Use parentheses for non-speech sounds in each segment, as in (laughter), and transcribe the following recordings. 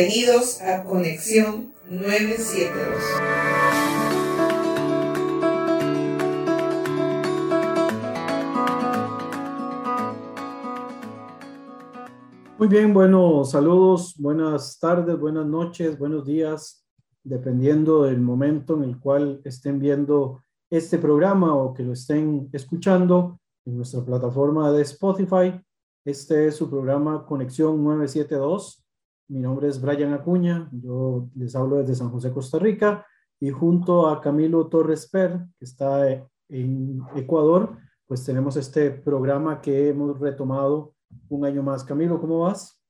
Bienvenidos a Conexión 972. Muy bien, bueno, saludos, buenas tardes, buenas noches, buenos días, dependiendo del momento en el cual estén viendo este programa o que lo estén escuchando en nuestra plataforma de Spotify. Este es su programa Conexión 972. Mi nombre es Brian Acuña, yo les hablo desde San José, Costa Rica, y junto a Camilo Torres Per, que está en Ecuador, pues tenemos este programa que hemos retomado un año más. Camilo, ¿cómo vas?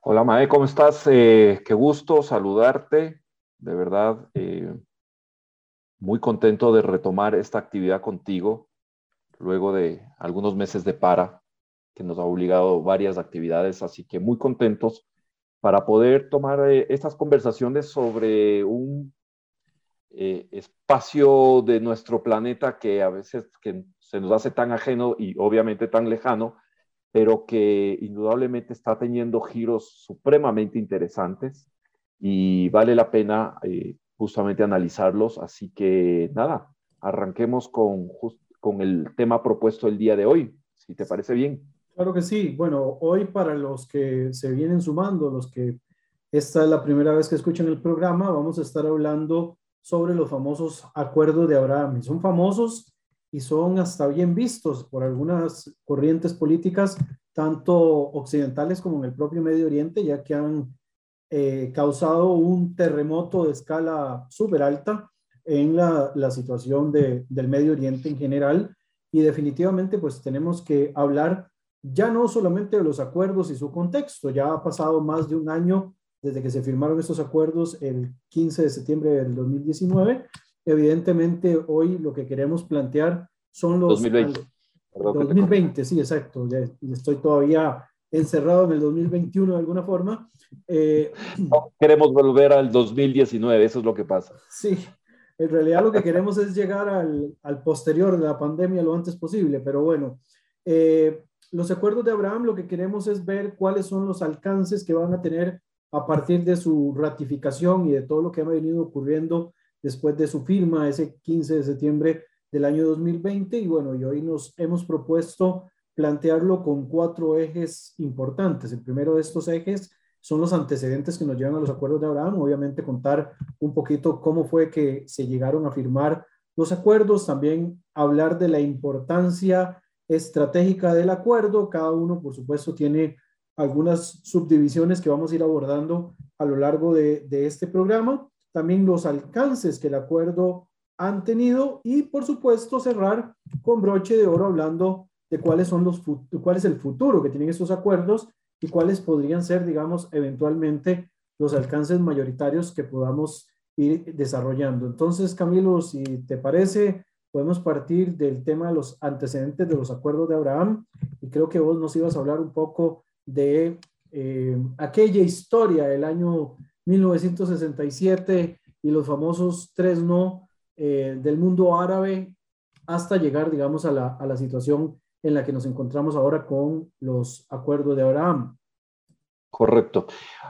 Hola Mae, ¿cómo estás? Eh, qué gusto saludarte. De verdad, eh, muy contento de retomar esta actividad contigo luego de algunos meses de para que nos ha obligado varias actividades, así que muy contentos para poder tomar eh, estas conversaciones sobre un eh, espacio de nuestro planeta que a veces que se nos hace tan ajeno y obviamente tan lejano, pero que indudablemente está teniendo giros supremamente interesantes y vale la pena eh, justamente analizarlos. Así que nada, arranquemos con, con el tema propuesto el día de hoy, si te parece bien. Claro que sí. Bueno, hoy para los que se vienen sumando, los que esta es la primera vez que escuchan el programa, vamos a estar hablando sobre los famosos acuerdos de Abraham. son famosos y son hasta bien vistos por algunas corrientes políticas, tanto occidentales como en el propio Medio Oriente, ya que han eh, causado un terremoto de escala súper alta en la, situación de, del Medio Oriente en general. Y definitivamente, pues tenemos que hablar ya no solamente de los acuerdos y su contexto, ya ha pasado más de un año desde que se firmaron estos acuerdos el 15 de septiembre del 2019. Evidentemente, hoy lo que queremos plantear son los... 2020. 2020, sí, exacto. Ya estoy todavía encerrado en el 2021 de alguna forma. Eh, queremos volver al 2019, eso es lo que pasa. Sí, en realidad lo que queremos es llegar al, al posterior de la pandemia lo antes posible, pero bueno, eh, los acuerdos de Abraham lo que queremos es ver cuáles son los alcances que van a tener a partir de su ratificación y de todo lo que ha venido ocurriendo después de su firma ese 15 de septiembre del año 2020. Y bueno, y hoy nos hemos propuesto plantearlo con cuatro ejes importantes. El primero de estos ejes son los antecedentes que nos llevan a los acuerdos de Abraham. Obviamente contar un poquito cómo fue que se llegaron a firmar los acuerdos, también hablar de la importancia estratégica del acuerdo. Cada uno, por supuesto, tiene algunas subdivisiones que vamos a ir abordando a lo largo de, este programa. También los alcances que el acuerdo han tenido y, por supuesto, cerrar con broche de oro hablando de cuáles son los, cuál es el futuro que tienen estos acuerdos y cuáles podrían ser, digamos, eventualmente los alcances mayoritarios que podamos ir desarrollando. Entonces, Camilo, si te parece, podemos partir del tema de los antecedentes de los acuerdos de Abraham y creo que vos nos ibas a hablar un poco de eh, aquella historia del año 1967 y los famosos tres no eh, del mundo árabe hasta llegar, digamos, a la, situación en la que nos encontramos ahora con los acuerdos de Abraham. Correcto.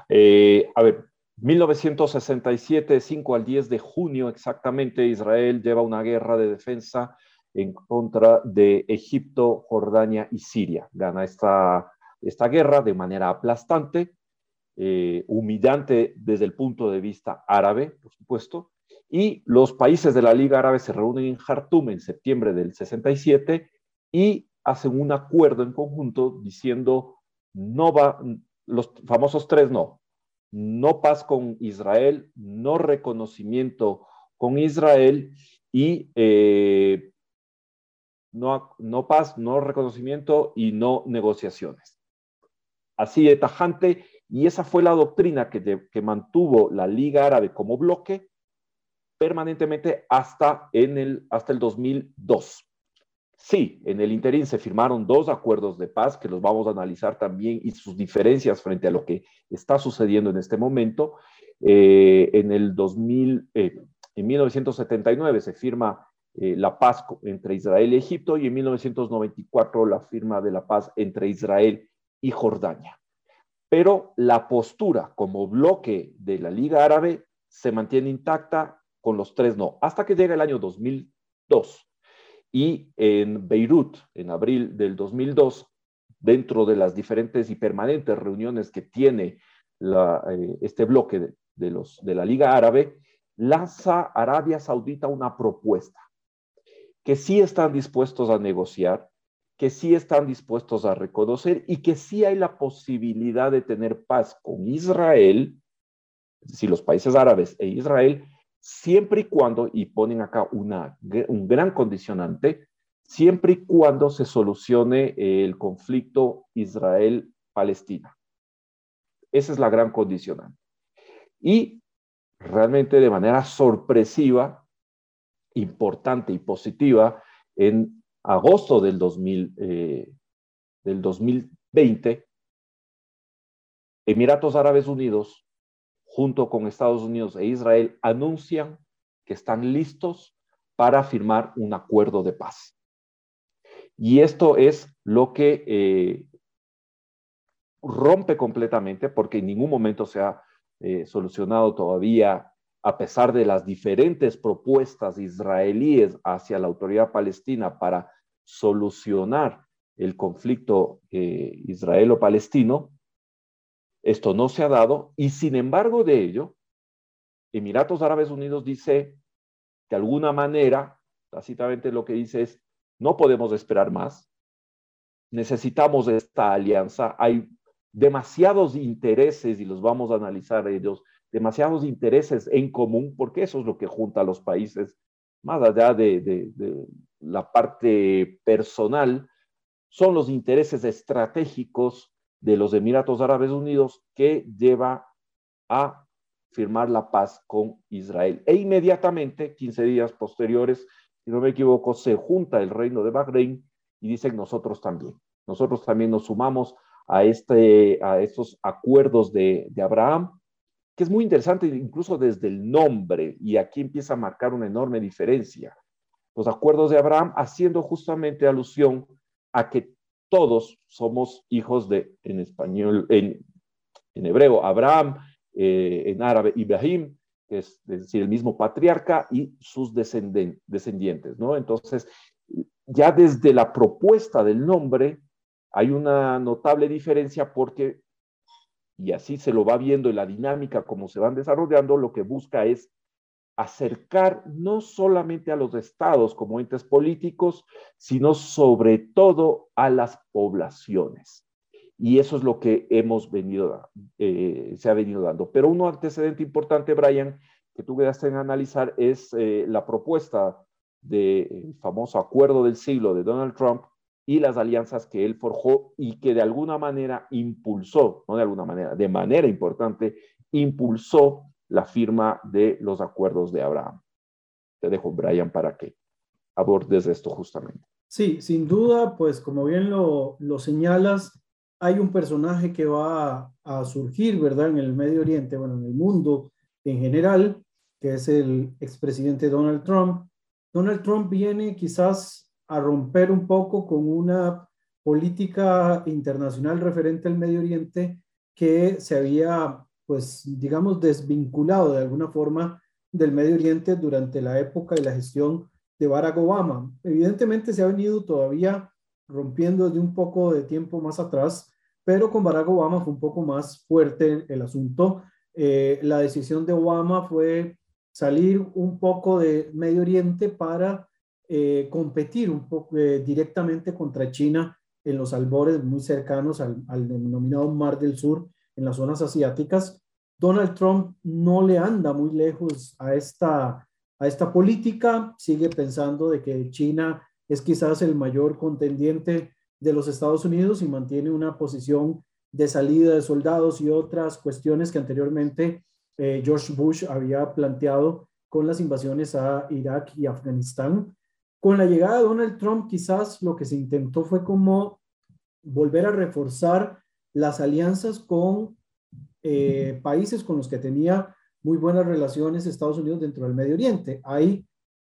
Eh, a ver, 1967, 5 al 10 de junio exactamente, Israel lleva una guerra de defensa en contra de Egipto, Jordania y Siria. Gana esta, esta guerra de manera aplastante, eh, humillante desde el punto de vista árabe, por supuesto, y los países de la Liga Árabe se reúnen en Jartum en septiembre del 67 y hacen un acuerdo en conjunto diciendo no va, los famosos tres no, no paz con Israel, no reconocimiento con Israel y eh, no, no paz, no reconocimiento y no negociaciones. Así de tajante, y esa fue la doctrina que, que mantuvo la Liga Árabe como bloque permanentemente hasta, en el, hasta el 2002. Sí, en el interín se firmaron dos acuerdos de paz que los vamos a analizar también y sus diferencias frente a lo que está sucediendo en este momento. Eh, en el 2000, eh, en 1979 se firma eh, la paz entre Israel y Egipto y en 1994 la firma de la paz entre Israel y Jordania. pero la postura como bloque de la Liga Árabe se mantiene intacta con los tres no, hasta que llega el año 2002. Y en Beirut, en abril del 2002, dentro de las diferentes y permanentes reuniones que tiene eh, este bloque de, los, de la Liga Árabe, lanza Arabia Saudita una propuesta que sí están dispuestos a negociar, que sí están dispuestos a reconocer y que sí hay la posibilidad de tener paz con Israel, si los países árabes e Israel, siempre y cuando, y ponen acá un gran condicionante, siempre y cuando se solucione el conflicto Israel-Palestina. Esa es la gran condicionante. Y realmente de manera sorpresiva, importante y positiva, en agosto del, 2000, eh, del 2020, Emiratos Árabes Unidos, junto con Estados Unidos e Israel, anuncian que están listos para firmar un acuerdo de paz. Y esto es lo que eh, rompe completamente, porque en ningún momento se ha eh, solucionado todavía, a pesar de las diferentes propuestas israelíes hacia la autoridad palestina para solucionar el conflicto eh, israelo-palestino, esto no se ha dado y sin embargo de ello, Emiratos Árabes Unidos dice, de alguna manera, tácitamente lo que dice es, no podemos esperar más, necesitamos esta alianza, hay demasiados intereses, y los vamos a analizar ellos, demasiados intereses en común, porque eso es lo que junta a los países, más allá de, la parte personal, son los intereses estratégicos de los Emiratos Árabes Unidos que lleva a firmar la paz con Israel. E inmediatamente, 15 días posteriores, si no me equivoco, se junta el reino de Bahrein y dicen nosotros también. Nosotros también nos sumamos a, este, a estos acuerdos de, de Abraham, que es muy interesante incluso desde el nombre, y aquí empieza a marcar una enorme diferencia. Los acuerdos de Abraham haciendo justamente alusión a que todos somos hijos de, en español, en, hebreo, Abraham, eh, en árabe, Ibrahim, es, es, decir, el mismo patriarca y sus descendientes, ¿no? Entonces, ya desde la propuesta del nombre, hay una notable diferencia porque, y así se lo va viendo en la dinámica como se van desarrollando, lo que busca es acercar no solamente a los estados como entes políticos, sino sobre todo a las poblaciones. Y eso es lo que hemos venido, eh, se ha venido dando. Pero un antecedente importante, Brian, que tú quedaste en analizar es eh, la propuesta del famoso acuerdo del siglo de Donald Trump y las alianzas que él forjó y que de alguna manera impulsó, no de alguna manera, de manera importante, impulsó la firma de los acuerdos de Abraham. Te dejo, Brian, para que abordes esto justamente. Sí, sin duda, pues como bien lo, lo señalas, hay un personaje que va a, a, surgir, ¿verdad? En el Medio Oriente, bueno, en el mundo en general, que es el expresidente Donald Trump. Donald Trump viene quizás a romper un poco con una política internacional referente al Medio Oriente que se había, pues, digamos, desvinculado de alguna forma del Medio Oriente durante la época y la gestión de Barack Obama. Evidentemente se ha venido todavía rompiendo desde un poco de tiempo más atrás, pero con Barack Obama fue un poco más fuerte el asunto. Eh, la decisión de Obama fue salir un poco de Medio Oriente para eh, competir un poco eh, directamente contra China en los albores muy cercanos al, denominado Mar del Sur, en las zonas asiáticas. Donald Trump no le anda muy lejos a esta, a esta política, sigue pensando de que China es quizás el mayor contendiente de los Estados Unidos y mantiene una posición de salida de soldados y otras cuestiones que anteriormente eh, George Bush había planteado con las invasiones a Irak y Afganistán. Con la llegada de Donald Trump, quizás lo que se intentó fue como volver a reforzar las alianzas con eh, países con los que tenía muy buenas relaciones Estados Unidos dentro del Medio Oriente. Hay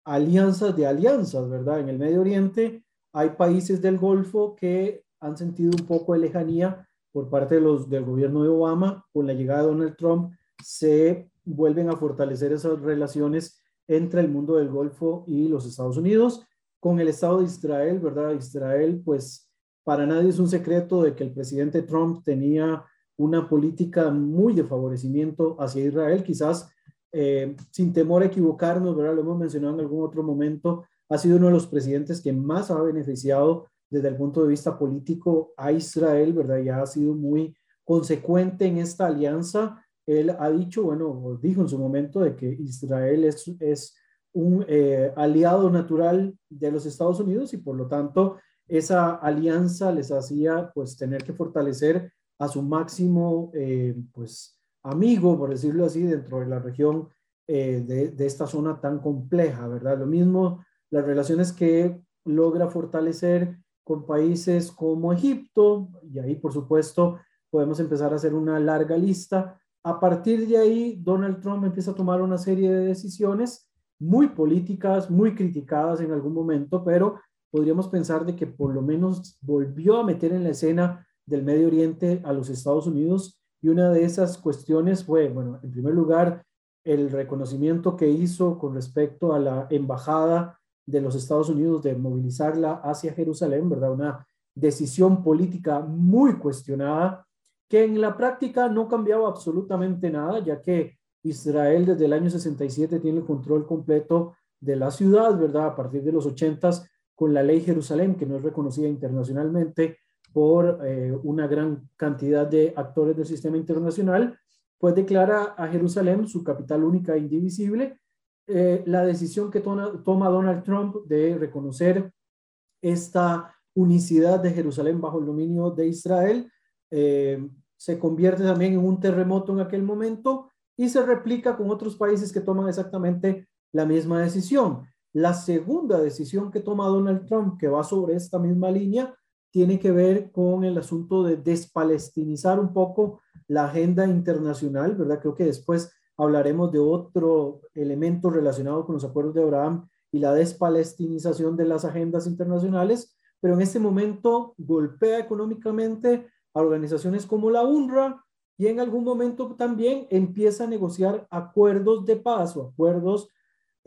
alianzas de alianzas, ¿verdad? En el Medio Oriente hay países del Golfo que han sentido un poco de lejanía por parte de los, del gobierno de Obama, con la llegada de Donald Trump, se vuelven a fortalecer esas relaciones entre el mundo del Golfo y los Estados Unidos. Con el Estado de Israel, ¿verdad? Israel, pues para nadie es un secreto de que el presidente Trump tenía una política muy de favorecimiento hacia Israel, quizás eh, sin temor a equivocarnos, ¿verdad? Lo hemos mencionado en algún otro momento, ha sido uno de los presidentes que más ha beneficiado desde el punto de vista político a Israel, ¿verdad? Ya ha sido muy consecuente en esta alianza. Él ha dicho, bueno, dijo en su momento de que Israel es, es un eh, aliado natural de los Estados Unidos y por lo tanto esa alianza les hacía pues tener que fortalecer a su máximo eh, pues amigo, por decirlo así, dentro de la región eh, de, de, esta zona tan compleja, ¿verdad? Lo mismo las relaciones que logra fortalecer con países como Egipto, y ahí por supuesto podemos empezar a hacer una larga lista. A partir de ahí, Donald Trump empieza a tomar una serie de decisiones muy políticas, muy criticadas en algún momento, pero podríamos pensar de que por lo menos volvió a meter en la escena del Medio Oriente a los Estados Unidos y una de esas cuestiones fue, bueno, en primer lugar, el reconocimiento que hizo con respecto a la embajada de los Estados Unidos de movilizarla hacia Jerusalén, ¿verdad? Una decisión política muy cuestionada que en la práctica no cambiaba absolutamente nada, ya que Israel desde el año 67 tiene el control completo de la ciudad, ¿verdad? A partir de los 80 con la ley Jerusalén, que no es reconocida internacionalmente por eh, una gran cantidad de actores del sistema internacional, pues declara a Jerusalén su capital única e indivisible eh, la decisión que toma, Donald Trump de reconocer esta unicidad de Jerusalén bajo el dominio de Israel eh, se convierte también en un terremoto en aquel momento y se replica con otros países que toman exactamente la misma decisión. La segunda decisión que toma Donald Trump, que va sobre esta misma línea, tiene que ver con el asunto de despalestinizar un poco la agenda internacional, ¿verdad? Creo que después hablaremos de otro elemento relacionado con los acuerdos de Abraham y la despalestinización de las agendas internacionales, pero en este momento golpea económicamente a organizaciones como la UNRWA y en algún momento también empieza a negociar acuerdos de paz o acuerdos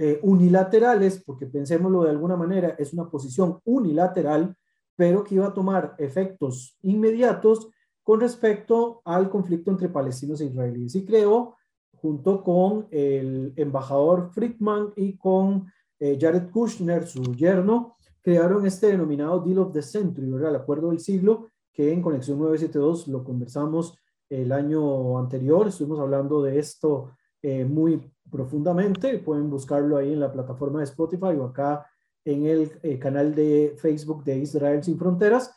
eh, unilaterales, porque pensémoslo de alguna manera, es una posición unilateral, pero que iba a tomar efectos inmediatos con respecto al conflicto entre palestinos e israelíes. Y creo junto con el embajador Friedman y con eh, Jared Kushner, su yerno, crearon este denominado Deal of the Century, ¿verdad? El acuerdo del siglo, que en Conexión 972 lo conversamos el año anterior, estuvimos hablando de esto eh, muy profundamente, pueden buscarlo ahí en la plataforma de Spotify o acá en el eh, canal de Facebook de Israel Sin Fronteras.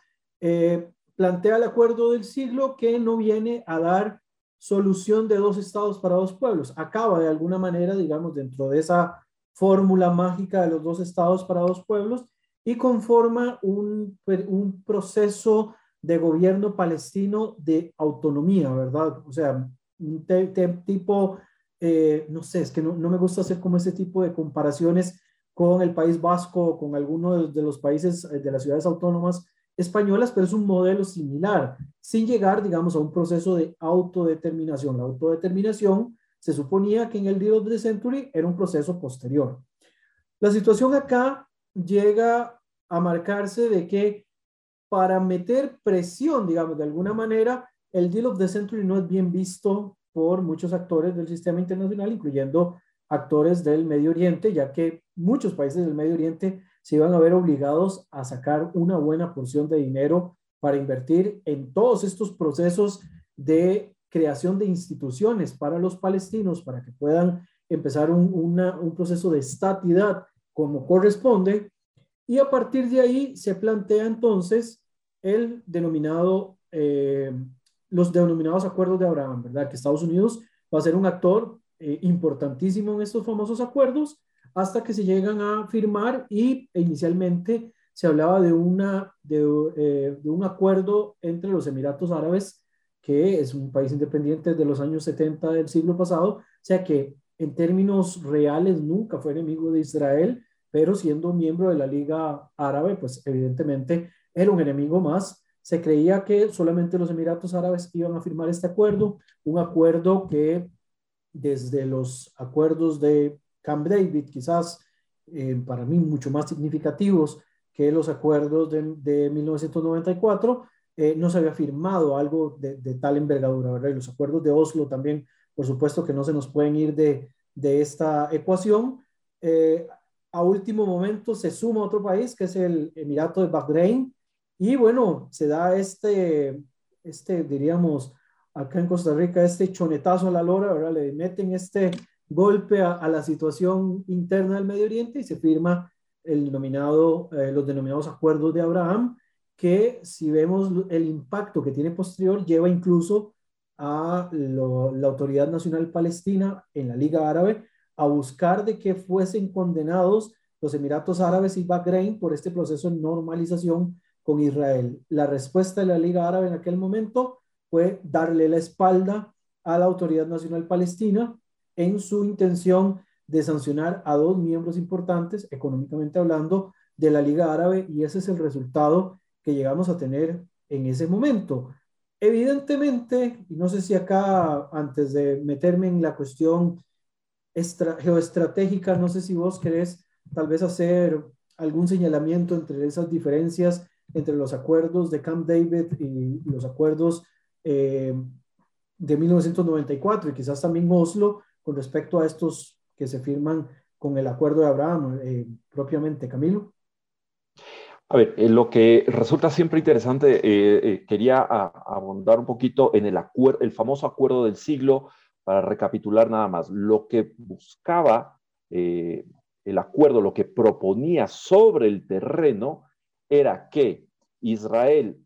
plantea el acuerdo del siglo que no viene a dar solución de dos estados para dos pueblos. Acaba de alguna manera, digamos, dentro de esa fórmula mágica de los dos estados para dos pueblos y conforma un, un proceso de gobierno palestino de autonomía, ¿verdad? O sea, un tipo, eh, no sé, es que no, me gusta hacer como ese tipo de comparaciones con el País Vasco, con alguno de los países eh, de las ciudades autónomas españolas, pero es un modelo similar, sin llegar, digamos, a un proceso de autodeterminación. La autodeterminación se suponía que en el Deal of the Century era un proceso posterior. La situación acá llega a marcarse de que para meter presión, digamos, de alguna manera, el Deal of the Century no es bien visto por muchos actores del sistema internacional, incluyendo actores del Medio Oriente, ya que muchos países del Medio Oriente se iban a ver obligados a sacar una buena porción de dinero para invertir en todos estos procesos de creación de instituciones para los palestinos, para que puedan empezar un, proceso de estatidad como corresponde. Y a partir de ahí se plantea entonces el denominado, eh, los denominados acuerdos de Abraham, ¿verdad? Que Estados Unidos va a ser un actor eh, importantísimo en estos famosos acuerdos hasta que se llegan a firmar y inicialmente se hablaba de, una, eh, de, un acuerdo entre los Emiratos Árabes, que es un país independiente de los años 70 del siglo pasado, o sea que en términos reales nunca fue enemigo de Israel, pero siendo miembro de la Liga Árabe, pues evidentemente era un enemigo más se creía que solamente los Emiratos Árabes iban a firmar este acuerdo, un acuerdo que desde los acuerdos de Camp David, quizás eh, para mí mucho más significativos que los acuerdos de, 1994, eh, no se había firmado algo de, tal envergadura, ¿verdad? Y los acuerdos de Oslo también, por supuesto que no se nos pueden ir de, esta ecuación. Eh, a último momento se suma otro país, que es el Emirato de Bahrein, y bueno, se da este, este diríamos, acá en Costa Rica, este chonetazo a la lora, ¿verdad? Le meten este golpe a, la situación interna del Medio Oriente y se firma el denominado, eh, los denominados acuerdos de Abraham, que si vemos el impacto que tiene posterior, lleva incluso a la Autoridad Nacional Palestina en la Liga Árabe a buscar de que fuesen condenados los Emiratos Árabes y Bahrein por este proceso de normalización con Israel. La respuesta de la Liga Árabe en aquel momento fue darle la espalda a la Autoridad Nacional Palestina en su intención de sancionar a dos miembros importantes, económicamente hablando, de la Liga Árabe y ese es el resultado que llegamos a tener en ese momento. Evidentemente, y no sé si acá, antes de meterme en la cuestión geoestratégica, no sé si vos querés tal vez hacer algún señalamiento entre esas diferencias entre los acuerdos de Camp David y los acuerdos eh, de 1994 y quizás también Oslo con respecto a estos que se firman con el acuerdo de Abraham eh, propiamente, Camilo? A ver, eh, lo que resulta siempre interesante, quería abundar un poquito en el, el famoso acuerdo del siglo, para recapitular nada más. Lo que buscaba el acuerdo, lo que proponía sobre el terreno, era que Israel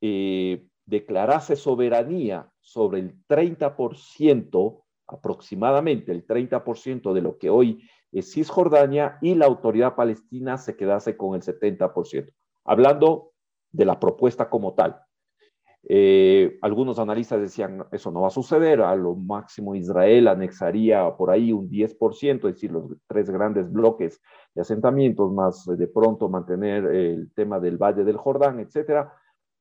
eh, declarase soberanía sobre el 30%, aproximadamente el 30% de lo que hoy es Cisjordania, y la autoridad palestina se quedase con el 70%, hablando de la propuesta como tal. Eh, algunos analistas decían, eso no va a suceder, a lo máximo Israel anexaría por ahí un 10%, es decir, los tres grandes bloques de asentamientos, más de pronto mantener el tema del Valle del Jordán, etcétera.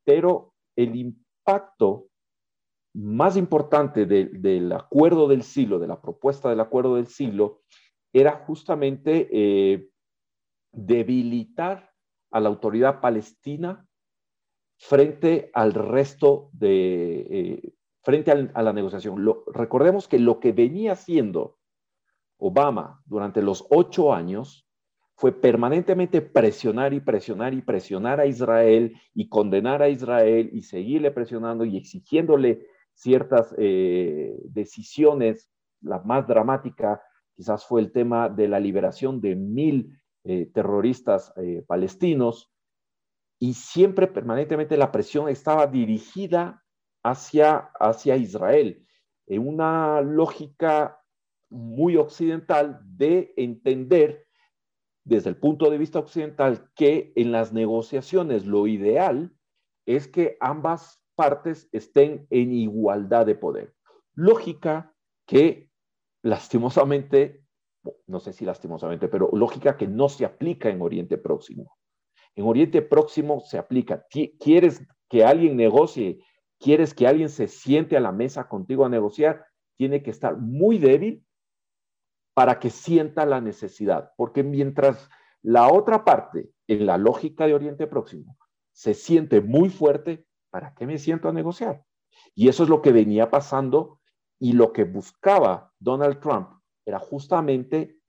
Pero el impacto más importante del acuerdo del siglo, de la propuesta del acuerdo del siglo, era justamente eh, debilitar a la autoridad palestina frente al resto de, eh, frente a la negociación. recordemos que lo que venía haciendo Obama durante los ocho años fue permanentemente presionar y presionar y presionar a Israel y condenar a Israel y seguirle presionando y exigiéndole ciertas eh, decisiones. La más dramática quizás fue el tema de la liberación de mil eh, terroristas palestinos, y siempre permanentemente la presión estaba dirigida hacia, hacia Israel, en una lógica muy occidental de entender desde el punto de vista occidental que en las negociaciones lo ideal es que ambas partes estén en igualdad de poder. Lógica que lastimosamente, no sé si lastimosamente, pero lógica que no se aplica en Oriente Próximo. En Oriente Próximo se aplica. ¿Quieres que alguien negocie? ¿Quieres que alguien se siente a la mesa contigo a negociar? Tiene que estar muy débil para que sienta la necesidad. Porque mientras la otra parte, en la lógica de Oriente Próximo, se siente muy fuerte, ¿para qué me siento a negociar? Y eso es lo que venía pasando y lo que buscaba Donald Trump era justamente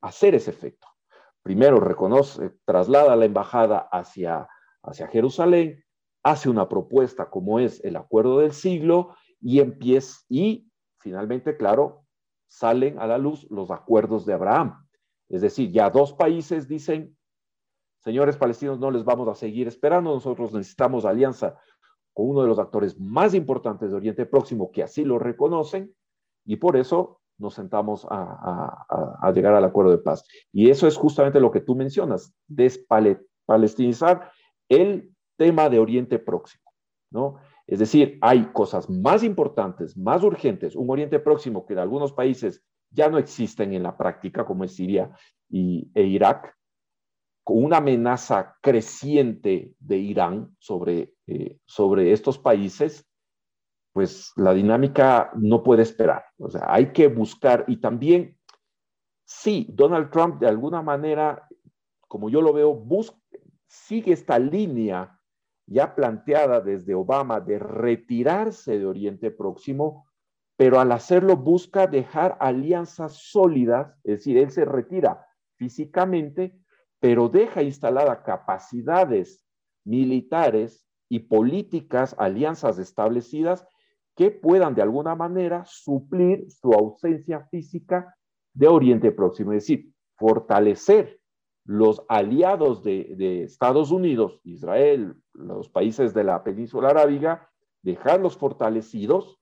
hacer ese efecto primero reconoce, traslada la embajada hacia, hacia Jerusalén, hace una propuesta como es el acuerdo del siglo y empieza, y finalmente, claro, salen a la luz los acuerdos de Abraham. Es decir, ya dos países dicen, señores palestinos, no les vamos a seguir esperando, nosotros necesitamos alianza con uno de los actores más importantes de Oriente Próximo que así lo reconocen, y por eso nos sentamos a, llegar al acuerdo de paz. Y eso es justamente lo que tú mencionas, despalestinizar el tema de Oriente Próximo, ¿no? Es decir, hay cosas más importantes, más urgentes, un Oriente Próximo que en algunos países ya no existen en la práctica, como es Siria y, e Irak, con una amenaza creciente de Irán sobre, eh, sobre estos países, pues la dinámica no puede esperar. O sea, hay que buscar y también, sí, Donald Trump de alguna manera, como yo lo veo, sigue esta línea ya planteada desde Obama de retirarse de Oriente Próximo, pero al hacerlo busca dejar alianzas sólidas, es decir, él se retira físicamente, pero deja instaladas capacidades militares y políticas, alianzas establecidas que puedan de alguna manera suplir su ausencia física de Oriente Próximo, es decir, fortalecer los aliados de, Estados Unidos, Israel, los países de la península arábiga, dejarlos fortalecidos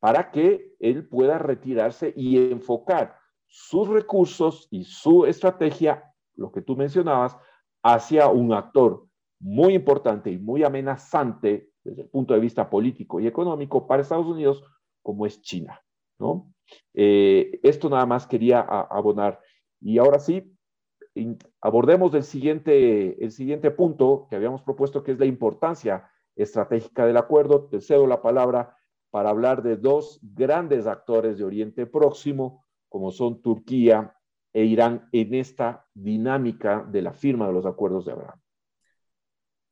para que él pueda retirarse y enfocar sus recursos y su estrategia, lo que tú mencionabas, hacia un actor muy importante y muy amenazante desde el punto de vista político y económico para Estados Unidos, como es China. ¿no? Eh, esto nada más quería abonar. Y ahora sí, abordemos el siguiente, el siguiente punto que habíamos propuesto, que es la importancia estratégica del acuerdo. Te cedo la palabra para hablar de dos grandes actores de Oriente Próximo, como son Turquía e Irán, en esta dinámica de la firma de los acuerdos de Abraham.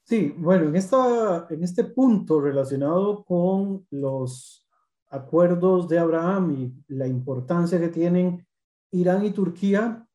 Sí, bueno, en, esta, en este punto relacionado con los acuerdos de Abraham y la importancia que tienen Irán y Turquía,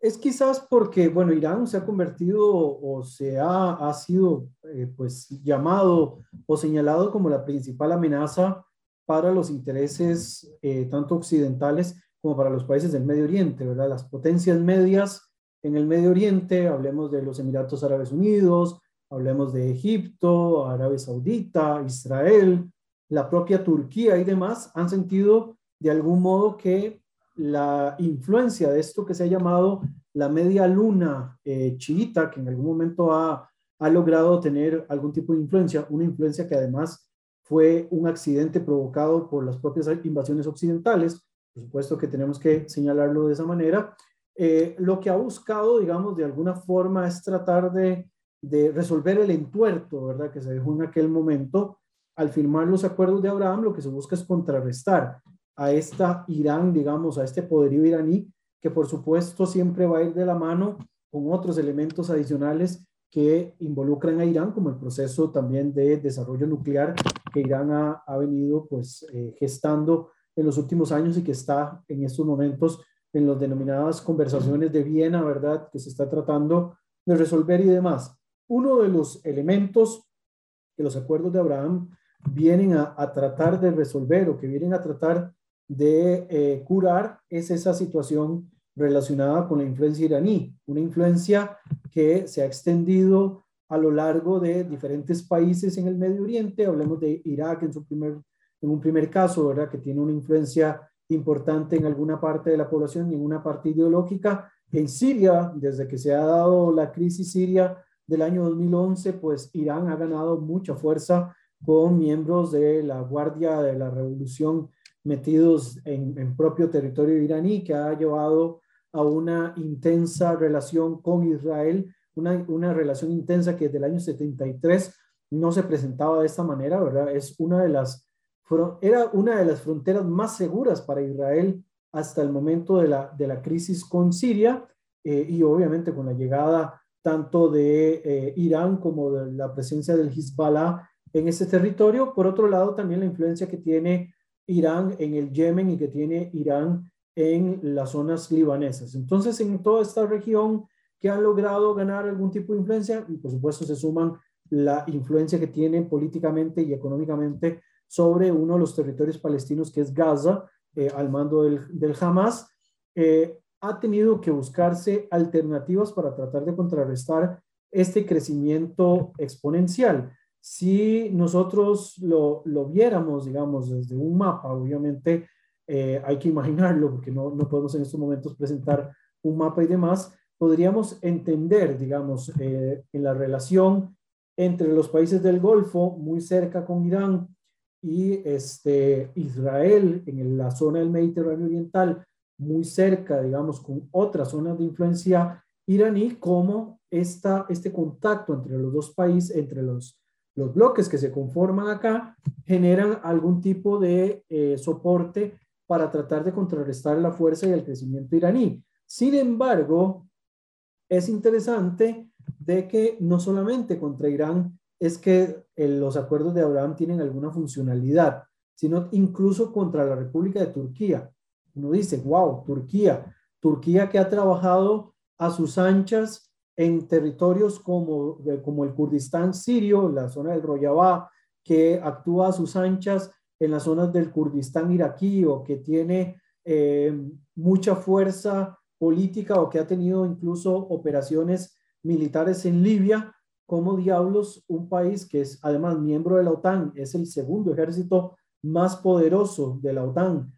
es quizás porque, bueno, Irán se ha convertido o se ha, ha sido eh, pues llamado o señalado como la principal amenaza para los intereses eh, tanto occidentales como para los países del Medio Oriente, ¿verdad? Las potencias medias en el Medio Oriente, hablemos de los Emiratos Árabes Unidos, hablemos de Egipto, Arabia Saudita, Israel, la propia Turquía y demás, han sentido de algún modo que la influencia de esto que se ha llamado la media luna eh, chiita, que en algún momento ha, logrado tener algún tipo de influencia, una influencia que además fue un accidente provocado por las propias invasiones occidentales, por supuesto que tenemos que señalarlo de esa manera, eh, lo que ha buscado, digamos, de alguna forma es tratar de, de resolver el entuerto, ¿verdad?, que se dejó en aquel momento. Al firmar los acuerdos de Abraham, lo que se busca es contrarrestar a esta Irán, digamos, a este poderío iraní, que por supuesto siempre va a ir de la mano con otros elementos adicionales que involucran a Irán, como el proceso también de desarrollo nuclear que Irán ha, ha venido pues eh, gestando en los últimos años y que está en estos momentos en las denominadas conversaciones de Viena, ¿verdad? Que se está tratando de resolver y demás. Uno de los elementos que los acuerdos de Abraham vienen a, a tratar de resolver o que vienen a tratar de eh, curar es esa situación relacionada con la influencia iraní, una influencia que se ha extendido a lo largo de diferentes países en el Medio Oriente, hablemos de Irak en, su primer, en un primer caso, ¿verdad? que tiene una influencia importante en alguna parte de la población y en una parte ideológica. En Siria, desde que se ha dado la crisis siria del año 2011, pues Irán ha ganado mucha fuerza con miembros de la Guardia de la Revolución metidos en, propio territorio iraní, que ha llevado a una intensa relación con Israel, una, una relación intensa que desde el año 73 no se presentaba de esta manera, ¿verdad? Es una de las, era una de las fronteras más seguras para Israel hasta el momento de la, de la crisis con Siria eh, y obviamente con la llegada tanto de eh, Irán como de la presencia del Hezbollah en ese territorio. Por otro lado, también la influencia que tiene Irán en el Yemen y que tiene Irán en las zonas libanesas. Entonces, en toda esta región que han logrado ganar algún tipo de influencia, y por supuesto se suman la influencia que tienen políticamente y económicamente sobre uno de los territorios palestinos que es Gaza, eh, al mando del, del Hamas, eh, ha tenido que buscarse alternativas para tratar de contrarrestar este crecimiento exponencial. Si nosotros lo, lo viéramos, digamos, desde un mapa, obviamente eh, hay que imaginarlo porque no, no, podemos en estos momentos presentar un mapa y demás, podríamos entender, digamos, eh, en la relación entre los países del Golfo, muy cerca con Irán, y este, Israel en la zona del Mediterráneo Oriental, muy cerca, digamos, con otras zonas de influencia iraní, cómo esta, este contacto entre los dos países, entre los, los bloques que se conforman acá, generan algún tipo de eh, soporte para tratar de contrarrestar la fuerza y el crecimiento iraní. Sin embargo, es interesante de que no solamente contra Irán es que eh, los acuerdos de Abraham tienen alguna funcionalidad, sino incluso contra la República de Turquía. Uno dice, wow, Turquía, Turquía que ha trabajado a sus anchas en territorios como, eh, como el Kurdistán sirio, la zona del Rojava, que actúa a sus anchas en las zonas del Kurdistán iraquí o que tiene eh, mucha fuerza política o que ha tenido incluso operaciones militares en Libia, como diablos un país que es además miembro de la OTAN, es el segundo ejército más poderoso de la OTAN,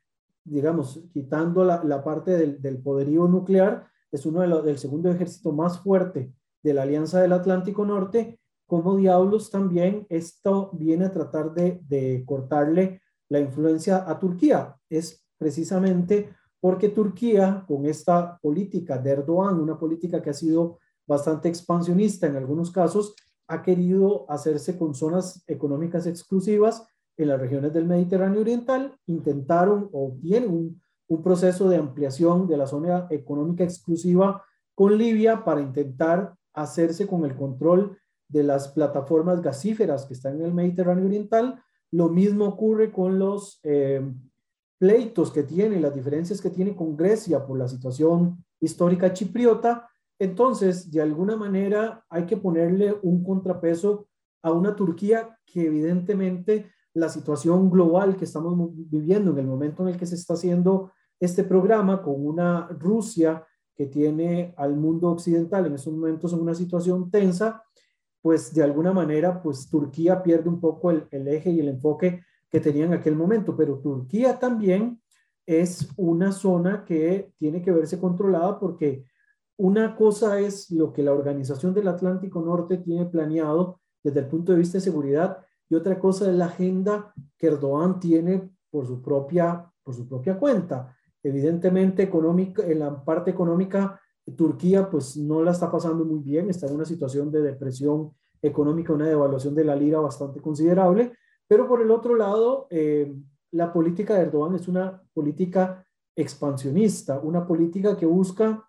digamos, quitando la, parte del, poderío nuclear, es uno de del segundo ejército más fuerte de la Alianza del Atlántico Norte, como diablos también esto viene a tratar de, de cortarle la influencia a Turquía. Es precisamente porque Turquía, con esta política de Erdogan, una política que ha sido bastante expansionista en algunos casos, ha querido hacerse con zonas económicas exclusivas en las regiones del Mediterráneo Oriental, intentaron o tienen un, un proceso de ampliación de la zona económica exclusiva con Libia para intentar hacerse con el control de las plataformas gasíferas que están en el Mediterráneo Oriental. Lo mismo ocurre con los eh, pleitos que tiene, las diferencias que tiene con Grecia por la situación histórica chipriota, entonces, de alguna manera, hay que ponerle un contrapeso a una Turquía que evidentemente la situación global que estamos viviendo en el momento en el que se está haciendo este programa con una Rusia que tiene al mundo occidental en esos momentos en una situación tensa, pues de alguna manera, pues Turquía pierde un poco el, el eje y el enfoque que tenía en aquel momento, pero Turquía también es una zona que tiene que verse controlada porque una cosa es lo que la Organización del Atlántico Norte tiene planeado desde el punto de vista de seguridad y otra cosa es la agenda que Erdogan tiene por su propia, por su propia cuenta. Evidentemente, económica, en la parte económica, Turquía pues no la está pasando muy bien, está en una situación de depresión económica, una devaluación de la lira bastante considerable, pero por el otro lado, eh, la política de Erdogan es una política expansionista, una política que busca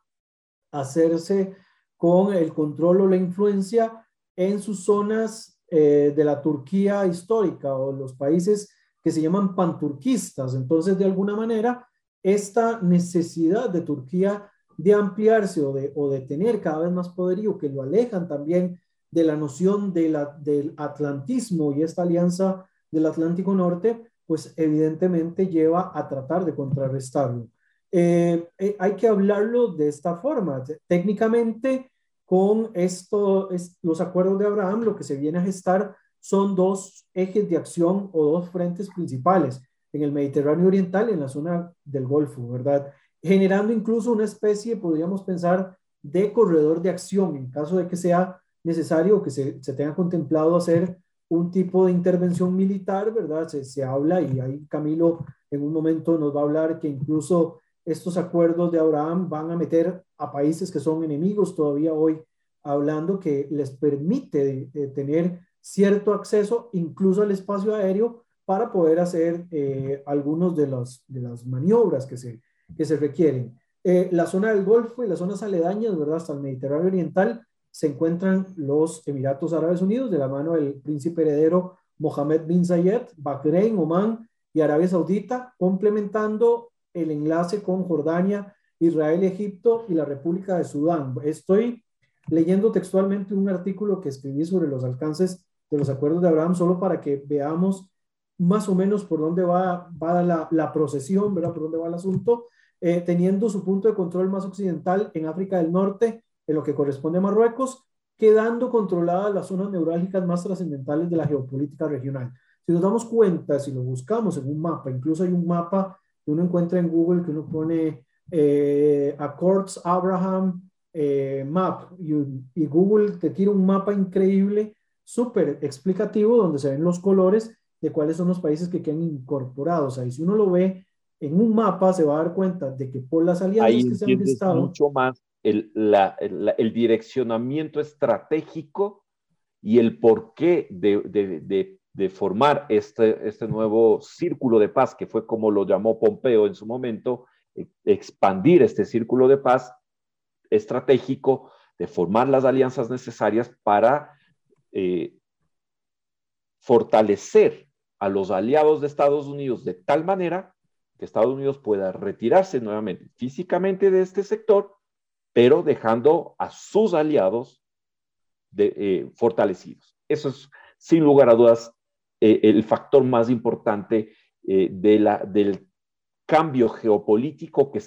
hacerse con el control o la influencia en sus zonas eh, de la Turquía histórica o los países que se llaman panturquistas. Entonces, de alguna manera, esta necesidad de Turquía de ampliarse o de, o de tener cada vez más poderío, que lo alejan también de la noción de del atlantismo y esta alianza del Atlántico Norte, pues evidentemente lleva a tratar de contrarrestarlo. Eh, eh, hay que hablarlo de esta forma. Técnicamente, con esto, los acuerdos de Abraham, lo que se viene a gestar son dos ejes de acción o dos frentes principales en el Mediterráneo Oriental en la zona del Golfo, ¿verdad? Generando incluso una especie, podríamos pensar, de corredor de acción en caso de que sea necesario que se, se tenga contemplado hacer un tipo de intervención militar, ¿verdad? Se, se, habla y ahí Camilo en un momento nos va a hablar que incluso estos acuerdos de Abraham van a meter a países que son enemigos todavía hoy, hablando que les permite tener cierto acceso incluso al espacio aéreo para poder hacer eh, algunos de, los, de las maniobras que se, que se requieren. Eh, la zona del Golfo y las zonas aledañas, ¿verdad? Hasta el Mediterráneo Oriental, se encuentran los Emiratos Árabes Unidos de la mano del príncipe heredero Mohammed bin Zayed, Bahrein, Oman y Arabia Saudita, complementando el enlace con Jordania, Israel, Egipto y la República de Sudán. Estoy leyendo textualmente un artículo que escribí sobre los alcances de los acuerdos de Abraham, solo para que veamos más o menos por dónde va, va la, procesión, ¿verdad? Por dónde va el asunto, eh, teniendo su punto de control más occidental en África del Norte, en lo que corresponde a Marruecos, quedando controladas las zonas neurálgicas más trascendentales de la geopolítica regional. Si nos damos cuenta, si lo buscamos en un mapa, incluso hay un mapa uno encuentra en Google que uno pone eh, Accords Abraham eh, Map y, y, Google te tira un mapa increíble, súper explicativo, donde se ven los colores de cuáles son los países que quedan incorporados. Ahí si uno lo ve en un mapa, se va a dar cuenta de que por las alianzas que se han gestado... mucho más el, el, direccionamiento estratégico y el porqué de, de, de, formar este, este nuevo círculo de paz, que fue como lo llamó Pompeo en su momento, e, expandir este círculo de paz estratégico, de formar las alianzas necesarias para eh, fortalecer a los aliados de Estados Unidos de tal manera que Estados Unidos pueda retirarse nuevamente físicamente de este sector, pero dejando a sus aliados eh, fortalecidos. Eso es, sin lugar a dudas, eh, el factor más importante de la, del cambio geopolítico que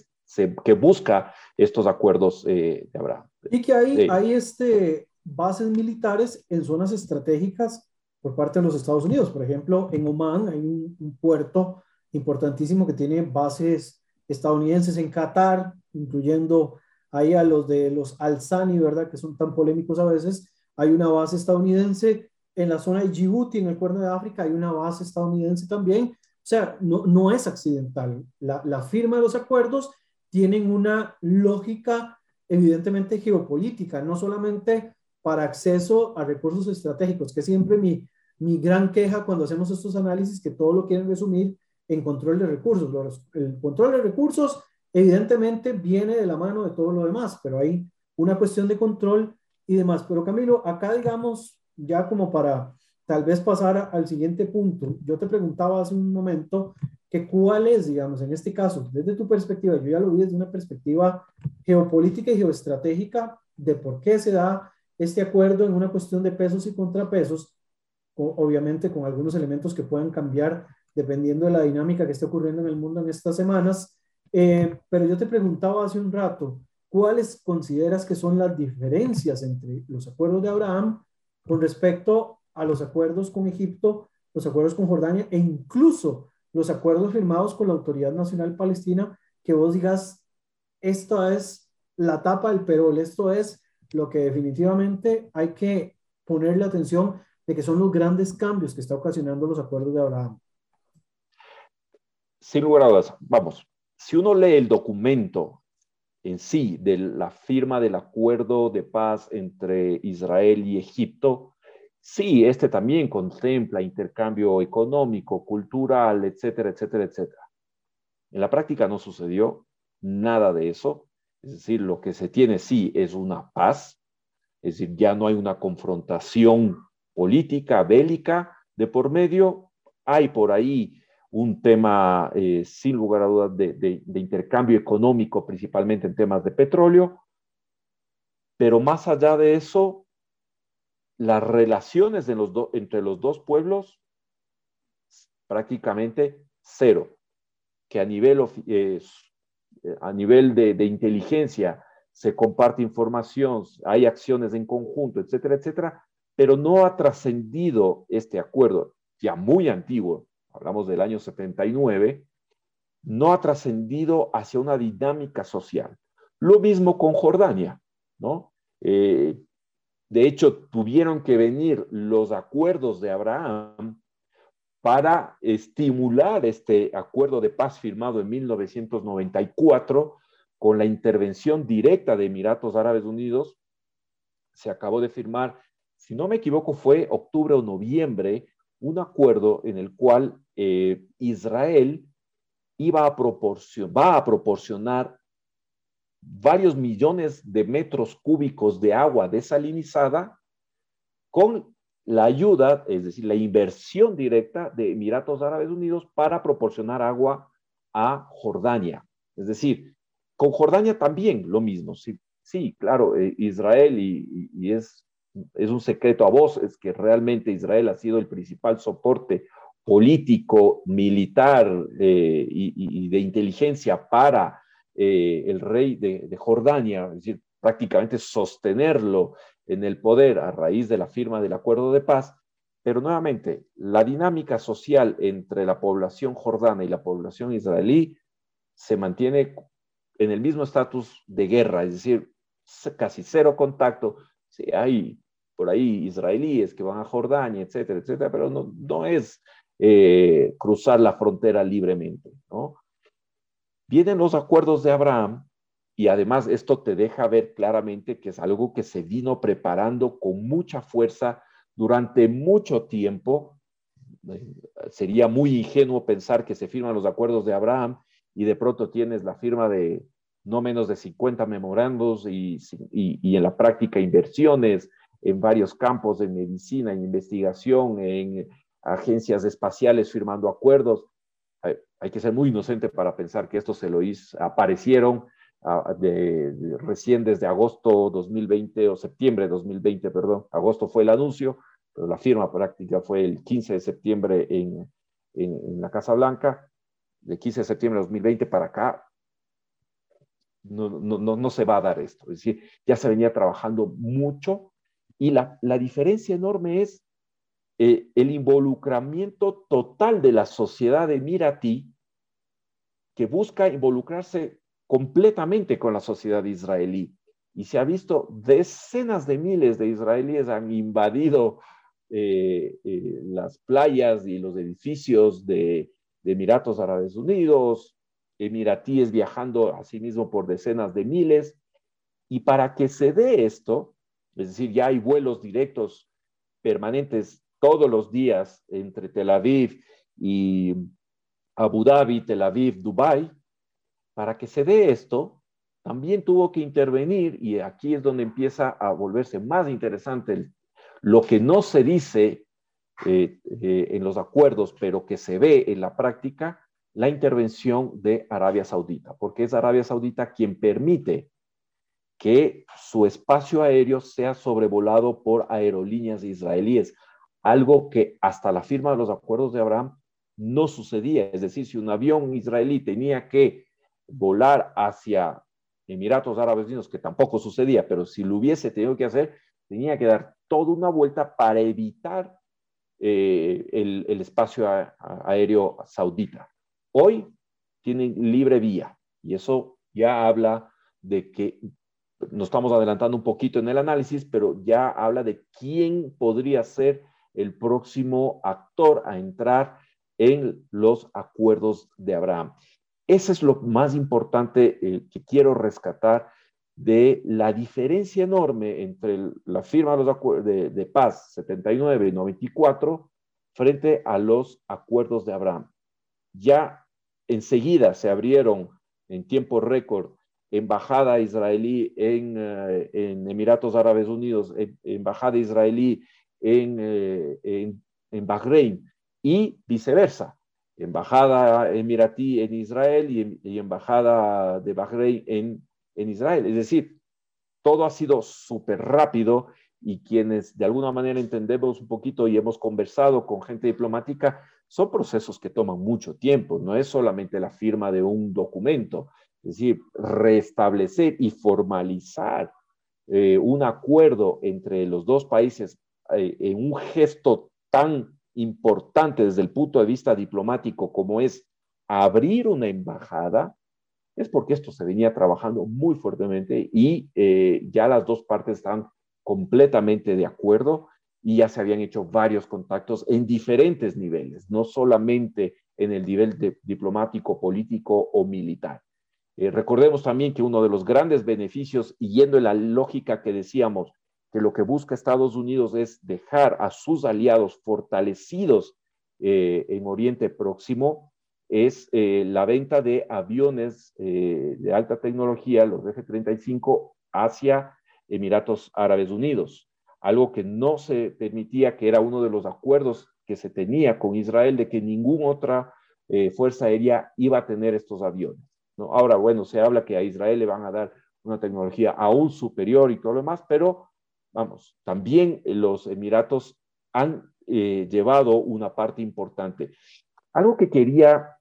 que busca estos acuerdos eh, de Abraham. Y que hay, hay este, bases militares en zonas estratégicas por parte de los Estados Unidos. Por ejemplo, en Oman hay un, puerto importantísimo que tiene bases estadounidenses en Qatar, incluyendo ahí a los de los Al-Sani, ¿verdad? Que son tan polémicos a veces. Hay una base estadounidense en la zona de Djibouti, en el Cuerno de África, hay una base estadounidense también. O sea, no, no es accidental. La, la firma de los acuerdos tienen una lógica evidentemente geopolítica, no solamente para acceso a recursos estratégicos, que siempre mi, mi gran queja cuando hacemos estos análisis, que todo lo quieren resumir en control de recursos. el control de recursos evidentemente viene de la mano de todo lo demás, pero hay una cuestión de control y demás. Pero Camilo, acá digamos, ya como para tal vez pasar al siguiente punto, yo te preguntaba hace un momento que cuál es, digamos, en este caso, desde tu perspectiva, yo ya lo vi desde una perspectiva geopolítica y geoestratégica de por qué se da este acuerdo en una cuestión de pesos y contrapesos, obviamente con algunos elementos que puedan cambiar dependiendo de la dinámica que esté ocurriendo en el mundo en estas semanas. Eh, pero yo te preguntaba hace un rato, ¿cuáles consideras que son las diferencias entre los acuerdos de Abraham con respecto a los acuerdos con Egipto, los acuerdos con Jordania e incluso los acuerdos firmados con la Autoridad Nacional Palestina, que vos digas, esto es la tapa del perol, esto es lo que definitivamente hay que ponerle atención de que son los grandes cambios que está ocasionando los acuerdos de Abraham. Sin lugar a dudas, vamos, si uno lee el documento en sí de la firma del acuerdo de paz entre Israel y Egipto, Sí, este también contempla intercambio económico, cultural, etcétera, etcétera, etcétera. En la práctica no sucedió nada de eso. Es decir, lo que se tiene sí es una paz, es decir, ya no hay una confrontación política, bélica de por medio. Hay por ahí un tema, eh, sin lugar a dudas, de intercambio económico, principalmente en temas de petróleo. Pero más allá de eso, las relaciones entre los dos pueblos prácticamente cero, que a nivel, eh, a nivel de, de, inteligencia se comparte información, hay acciones en conjunto, etcétera, etcétera, pero no ha trascendido este acuerdo, ya muy antiguo, hablamos del año 79, no ha trascendido hacia una dinámica social. Lo mismo con Jordania, ¿no? Eh, de hecho, tuvieron que venir los acuerdos de Abraham para estimular este acuerdo de paz firmado en 1994 con la intervención directa de Emiratos Árabes Unidos. Se acabó de firmar, si no me equivoco, fue octubre o noviembre, un acuerdo en el cual eh, Israel iba a va a proporcionar varios millones de metros cúbicos de agua desalinizada con la ayuda, es decir, la inversión directa de Emiratos Árabes Unidos para proporcionar agua a Jordania. Es decir, con Jordania también lo mismo. Sí, sí claro, eh, Israel, y, es, es un secreto a vos, es que realmente Israel ha sido el principal soporte político, militar eh, y, de inteligencia para eh, el rey de, Jordania, es decir, prácticamente sostenerlo en el poder a raíz de la firma del acuerdo de paz, pero nuevamente, la dinámica social entre la población jordana y la población israelí se mantiene en el mismo estatus de guerra, es decir, casi cero contacto. Sí, hay por ahí israelíes que van a Jordania, etcétera, etcétera, pero no, no es eh, cruzar la frontera libremente, ¿no? Vienen los acuerdos de Abraham y además esto te deja ver claramente que es algo que se vino preparando con mucha fuerza durante mucho tiempo. Eh, sería muy ingenuo pensar que se firman los acuerdos de Abraham y de pronto tienes la firma de no menos de 50 memorandos y, y en la práctica inversiones en varios campos, en medicina, en investigación, en agencias espaciales firmando acuerdos. Hay, que ser muy inocente para pensar que esto se lo hizo, aparecieron ah, de, recién desde agosto 2020 o septiembre 2020, perdón. Agosto fue el anuncio, pero la firma práctica fue el 15 de septiembre en, en, la Casa Blanca. De 15 de septiembre de 2020 para acá, no, no, no, se va a dar esto. Es decir, ya se venía trabajando mucho y la, la diferencia enorme es eh, el involucramiento total de la sociedad de Mirati, que busca involucrarse completamente con la sociedad israelí. Y se ha visto decenas de miles de israelíes han invadido eh, eh, las playas y los edificios de, Emiratos Árabes Unidos, emiratíes viajando asimismo por decenas de miles. Y para que se dé esto, es decir, ya hay vuelos directos permanentes todos los días entre Tel Aviv y Abu Dhabi, Tel Aviv, Dubai, para que se dé esto, también tuvo que intervenir, y aquí es donde empieza a volverse más interesante lo que no se dice eh, eh, en los acuerdos, pero que se ve en la práctica, la intervención de Arabia Saudita, porque es Arabia Saudita quien permite que su espacio aéreo sea sobrevolado por aerolíneas israelíes algo que hasta la firma de los acuerdos de Abraham no sucedía. Es decir, si un avión israelí tenía que volar hacia Emiratos Árabes Unidos, que tampoco sucedía, pero si lo hubiese tenido que hacer, tenía que dar toda una vuelta para evitar eh, el, espacio aéreo saudita. Hoy tienen libre vía y eso ya habla de que nos estamos adelantando un poquito en el análisis, pero ya habla de quién podría ser el próximo actor a entrar en los acuerdos de Abraham. Ese es lo más importante eh, que quiero rescatar de la diferencia enorme entre la firma de, los de, de paz 79 y 94 frente a los acuerdos de Abraham. Ya enseguida se abrieron en tiempo récord embajada israelí en, eh, Emiratos Árabes Unidos, embajada israelí eh, en, en, Bahrein y viceversa. Embajada emiratí en Israel y, embajada de Bahrein en, en Israel. Es decir, todo ha sido súper rápido y quienes de alguna manera entendemos un poquito y hemos conversado con gente diplomática, son procesos que toman mucho tiempo, no es solamente la firma de un documento, es decir, restablecer y formalizar eh, un acuerdo entre los dos países eh, en un gesto tan importante desde el punto de vista diplomático como es abrir una embajada, es porque esto se venía trabajando muy fuertemente y eh, ya las dos partes están completamente de acuerdo y ya se habían hecho varios contactos en diferentes niveles, no solamente en el nivel diplomático, político o militar. Eh, recordemos también que uno de los grandes beneficios, yendo en la lógica que decíamos, que lo que busca Estados Unidos es dejar a sus aliados fortalecidos eh, en Oriente Próximo, es eh, la venta de aviones eh, de alta tecnología, los F-35, hacia Emiratos Árabes Unidos, algo que no se permitía, que era uno de los acuerdos que se tenía con Israel de que ninguna otra fuerza aérea iba a tener estos aviones. ¿no? Ahora, bueno, se habla que a Israel le van a dar una tecnología aún superior y todo lo demás, pero vamos, también los Emiratos han eh, llevado una parte importante. Algo que quería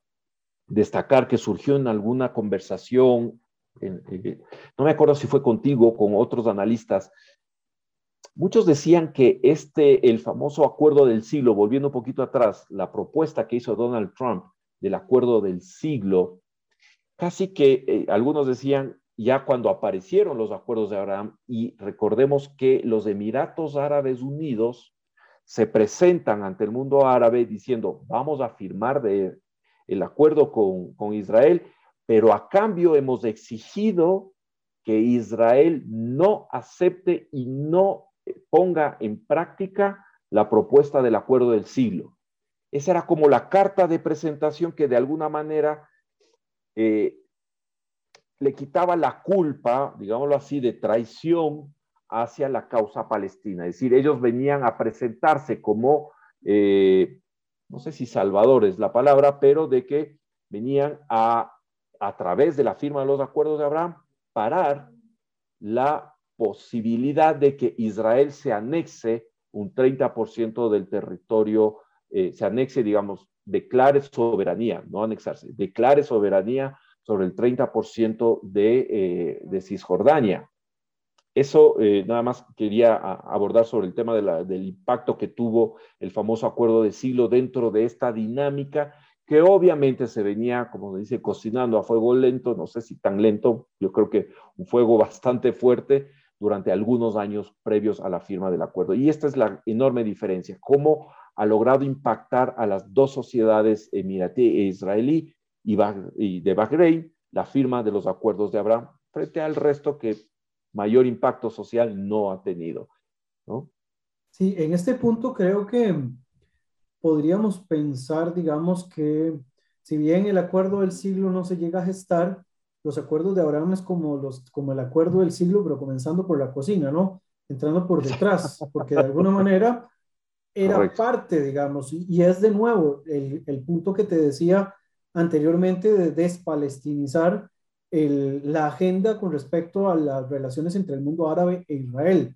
destacar que surgió en alguna conversación, no me acuerdo si fue contigo, con otros analistas, muchos decían que este, el famoso acuerdo del siglo, volviendo un poquito atrás, la propuesta que hizo Donald Trump del acuerdo del siglo, casi que eh, algunos decían ya cuando aparecieron los acuerdos de Abraham, y recordemos que los Emiratos Árabes Unidos se presentan ante el mundo árabe diciendo, vamos a firmar el acuerdo con, Israel, pero a cambio hemos exigido que Israel no acepte y no ponga en práctica la propuesta del acuerdo del siglo. Esa era como la carta de presentación que de alguna manera eh, le quitaba la culpa, digámoslo así, de traición hacia la causa palestina. Es decir, ellos venían a presentarse como, eh, no sé si salvadores es la palabra, pero de que venían a, a través de la firma de los acuerdos de Abraham, parar la posibilidad de que Israel se anexe un 30% del territorio, eh, se anexe, digamos, declare soberanía, no anexarse, declare soberanía sobre el 30% de, eh, de Cisjordania. Eso eh, nada más quería abordar sobre el tema del impacto que tuvo el famoso acuerdo de siglo dentro de esta dinámica que obviamente se venía, como dice, cocinando a fuego lento, no sé si tan lento, yo creo que un fuego (laughs) bastante fuerte durante algunos años previos a la firma del acuerdo. Y esta es la enorme diferencia, cómo ha logrado impactar a las dos sociedades emiratí e israelí y de Bahrein la firma de los acuerdos de Abraham frente al resto que mayor impacto social no ha tenido. ¿no? Sí, en este punto creo que podríamos pensar, digamos, que si bien el acuerdo del siglo no se llega a gestar, los acuerdos de Abraham es como, los, como el acuerdo del siglo, pero comenzando por la cocina, ¿no? Entrando por detrás, porque de alguna (laughs) manera era parte, digamos, y, es de nuevo el, el, punto que te decía anteriormente de despalestinizar el, la agenda con respecto a las relaciones entre el mundo árabe e Israel.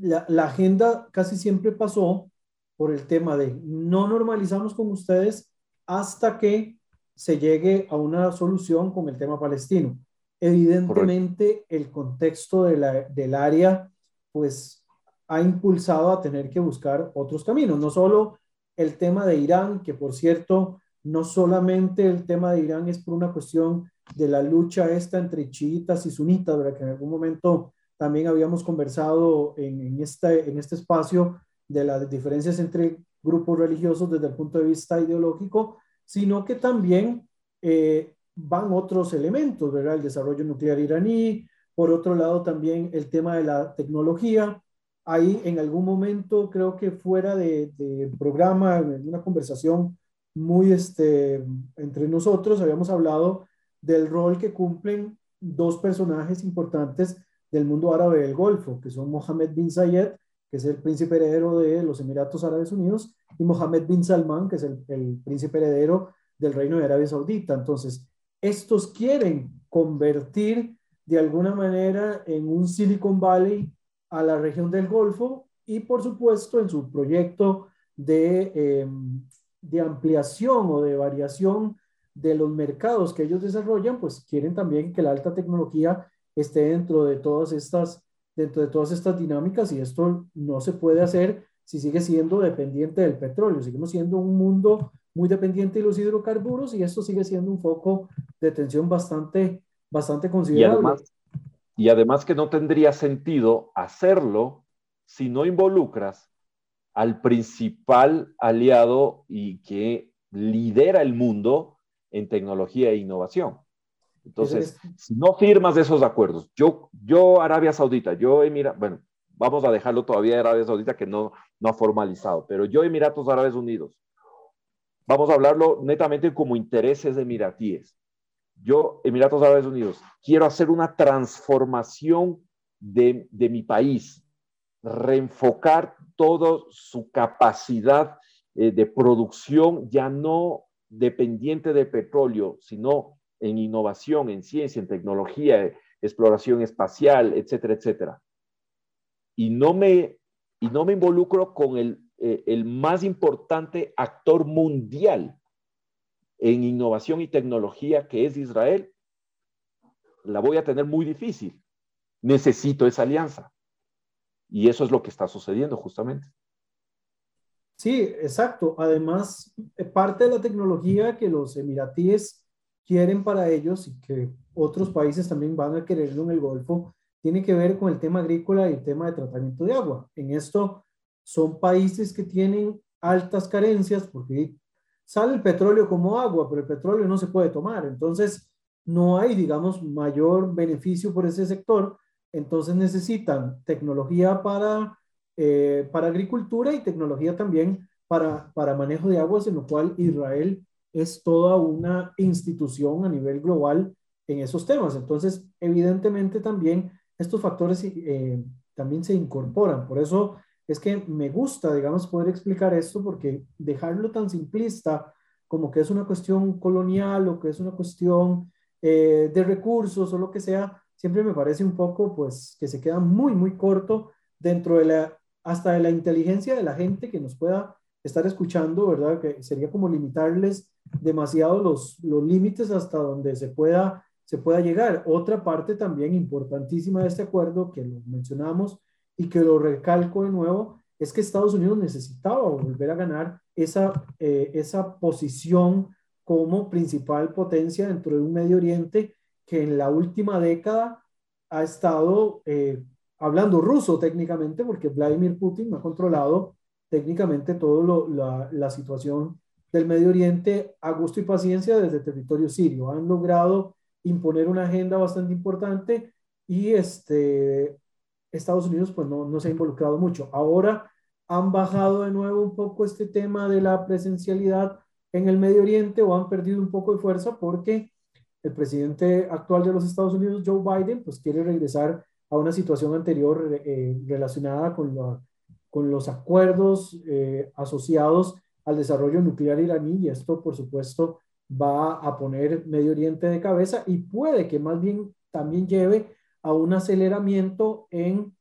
La, la agenda casi siempre pasó por el tema de no normalizamos con ustedes hasta que se llegue a una solución con el tema palestino. Evidentemente, el contexto de la, del área, pues, ha impulsado a tener que buscar otros caminos, no solo el tema de Irán, que por cierto, no solamente el tema de Irán es por una cuestión de la lucha esta entre chiitas y sunitas, ¿verdad? que en algún momento también habíamos conversado en, este, en este espacio de las diferencias entre grupos religiosos desde el punto de vista ideológico, sino que también eh, van otros elementos, ¿verdad? El desarrollo nuclear iraní, por otro lado también el tema de la tecnología. Ahí en algún momento, creo que fuera de, de programa, en una conversación muy este, entre nosotros, habíamos hablado del rol que cumplen dos personajes importantes del mundo árabe del Golfo, que son Mohammed bin Zayed que es el príncipe heredero de los Emiratos Árabes Unidos, y Mohammed bin Salman, que es el, príncipe heredero del Reino de Arabia Saudita. Entonces, estos quieren convertir de alguna manera en un Silicon Valley a la región del Golfo y, por supuesto, en su proyecto de, em, de ampliación o de variación de los mercados que ellos desarrollan, pues quieren también que la alta tecnología esté dentro de todas estas dentro de todas estas dinámicas y esto no se puede hacer si sigue siendo dependiente del petróleo. Seguimos siendo un mundo muy dependiente de los hidrocarburos y esto sigue siendo un foco de tensión bastante, bastante considerable. Y además, y además que no tendría sentido hacerlo si no involucras al principal aliado y que lidera el mundo en tecnología e innovación. Entonces, si no firmas esos acuerdos, yo, yo Arabia Saudita, yo Emiratos, bueno, vamos a dejarlo todavía Arabia Saudita que no, no ha formalizado, pero yo Emiratos Árabes Unidos, vamos a hablarlo netamente como intereses emiratíes. Yo, Emiratos Árabes Unidos, quiero hacer una transformación de, de mi país, reenfocar toda su capacidad eh, de producción ya no dependiente de petróleo, sino en innovación, en ciencia, en tecnología, exploración espacial, etcétera, etcétera. Y no me, y no me involucro con el, eh, el más importante actor mundial en innovación y tecnología, que es Israel, la voy a tener muy difícil. Necesito esa alianza. Y eso es lo que está sucediendo justamente. Sí, exacto. Además, eh, parte de la tecnología que los emiratíes quieren para ellos y que otros países también van a quererlo en el Golfo, tiene que ver con el tema agrícola y el tema de tratamiento de agua. En esto son países que tienen altas carencias porque sale el petróleo como agua, pero el petróleo no se puede tomar. Entonces, no hay, digamos, mayor beneficio por ese sector, entonces necesitan tecnología para, eh, para agricultura y tecnología también para, para manejo de aguas, en lo cual Israel es toda una institución a nivel global en esos temas. Entonces, evidentemente también estos factores eh, también se incorporan. Por eso es que me gusta, digamos, poder explicar esto, porque dejarlo tan simplista como que es una cuestión colonial o que es una cuestión eh, de recursos o lo que sea, siempre me parece un poco, pues, que se queda muy, muy corto dentro de la, hasta de la inteligencia de la gente que nos pueda estar escuchando, ¿verdad? Que sería como limitarles demasiado los, los límites hasta donde se pueda, se pueda llegar. Otra parte también importantísima de este acuerdo, que lo mencionamos y que lo recalco de nuevo, es que Estados Unidos necesitaba volver a ganar esa, eh, esa posición como principal potencia dentro de un Medio Oriente que en la última década ha estado eh, hablando ruso técnicamente, porque Vladimir Putin ha controlado técnicamente toda la, la, situación del Medio Oriente a gusto y paciencia desde el territorio sirio. Han logrado imponer una agenda bastante importante y este, Estados Unidos pues no, no se ha involucrado mucho. Ahora han bajado de nuevo un poco este tema de la presencialidad en el Medio Oriente o han perdido un poco de fuerza porque el presidente actual de los Estados Unidos, Joe Biden, pues quiere regresar a una situación anterior eh, relacionada con, los acuerdos eh, asociados al desarrollo nuclear iraní y esto, por supuesto, va a poner Medio Oriente de cabeza y puede que más bien también lleve a un aceleramiento en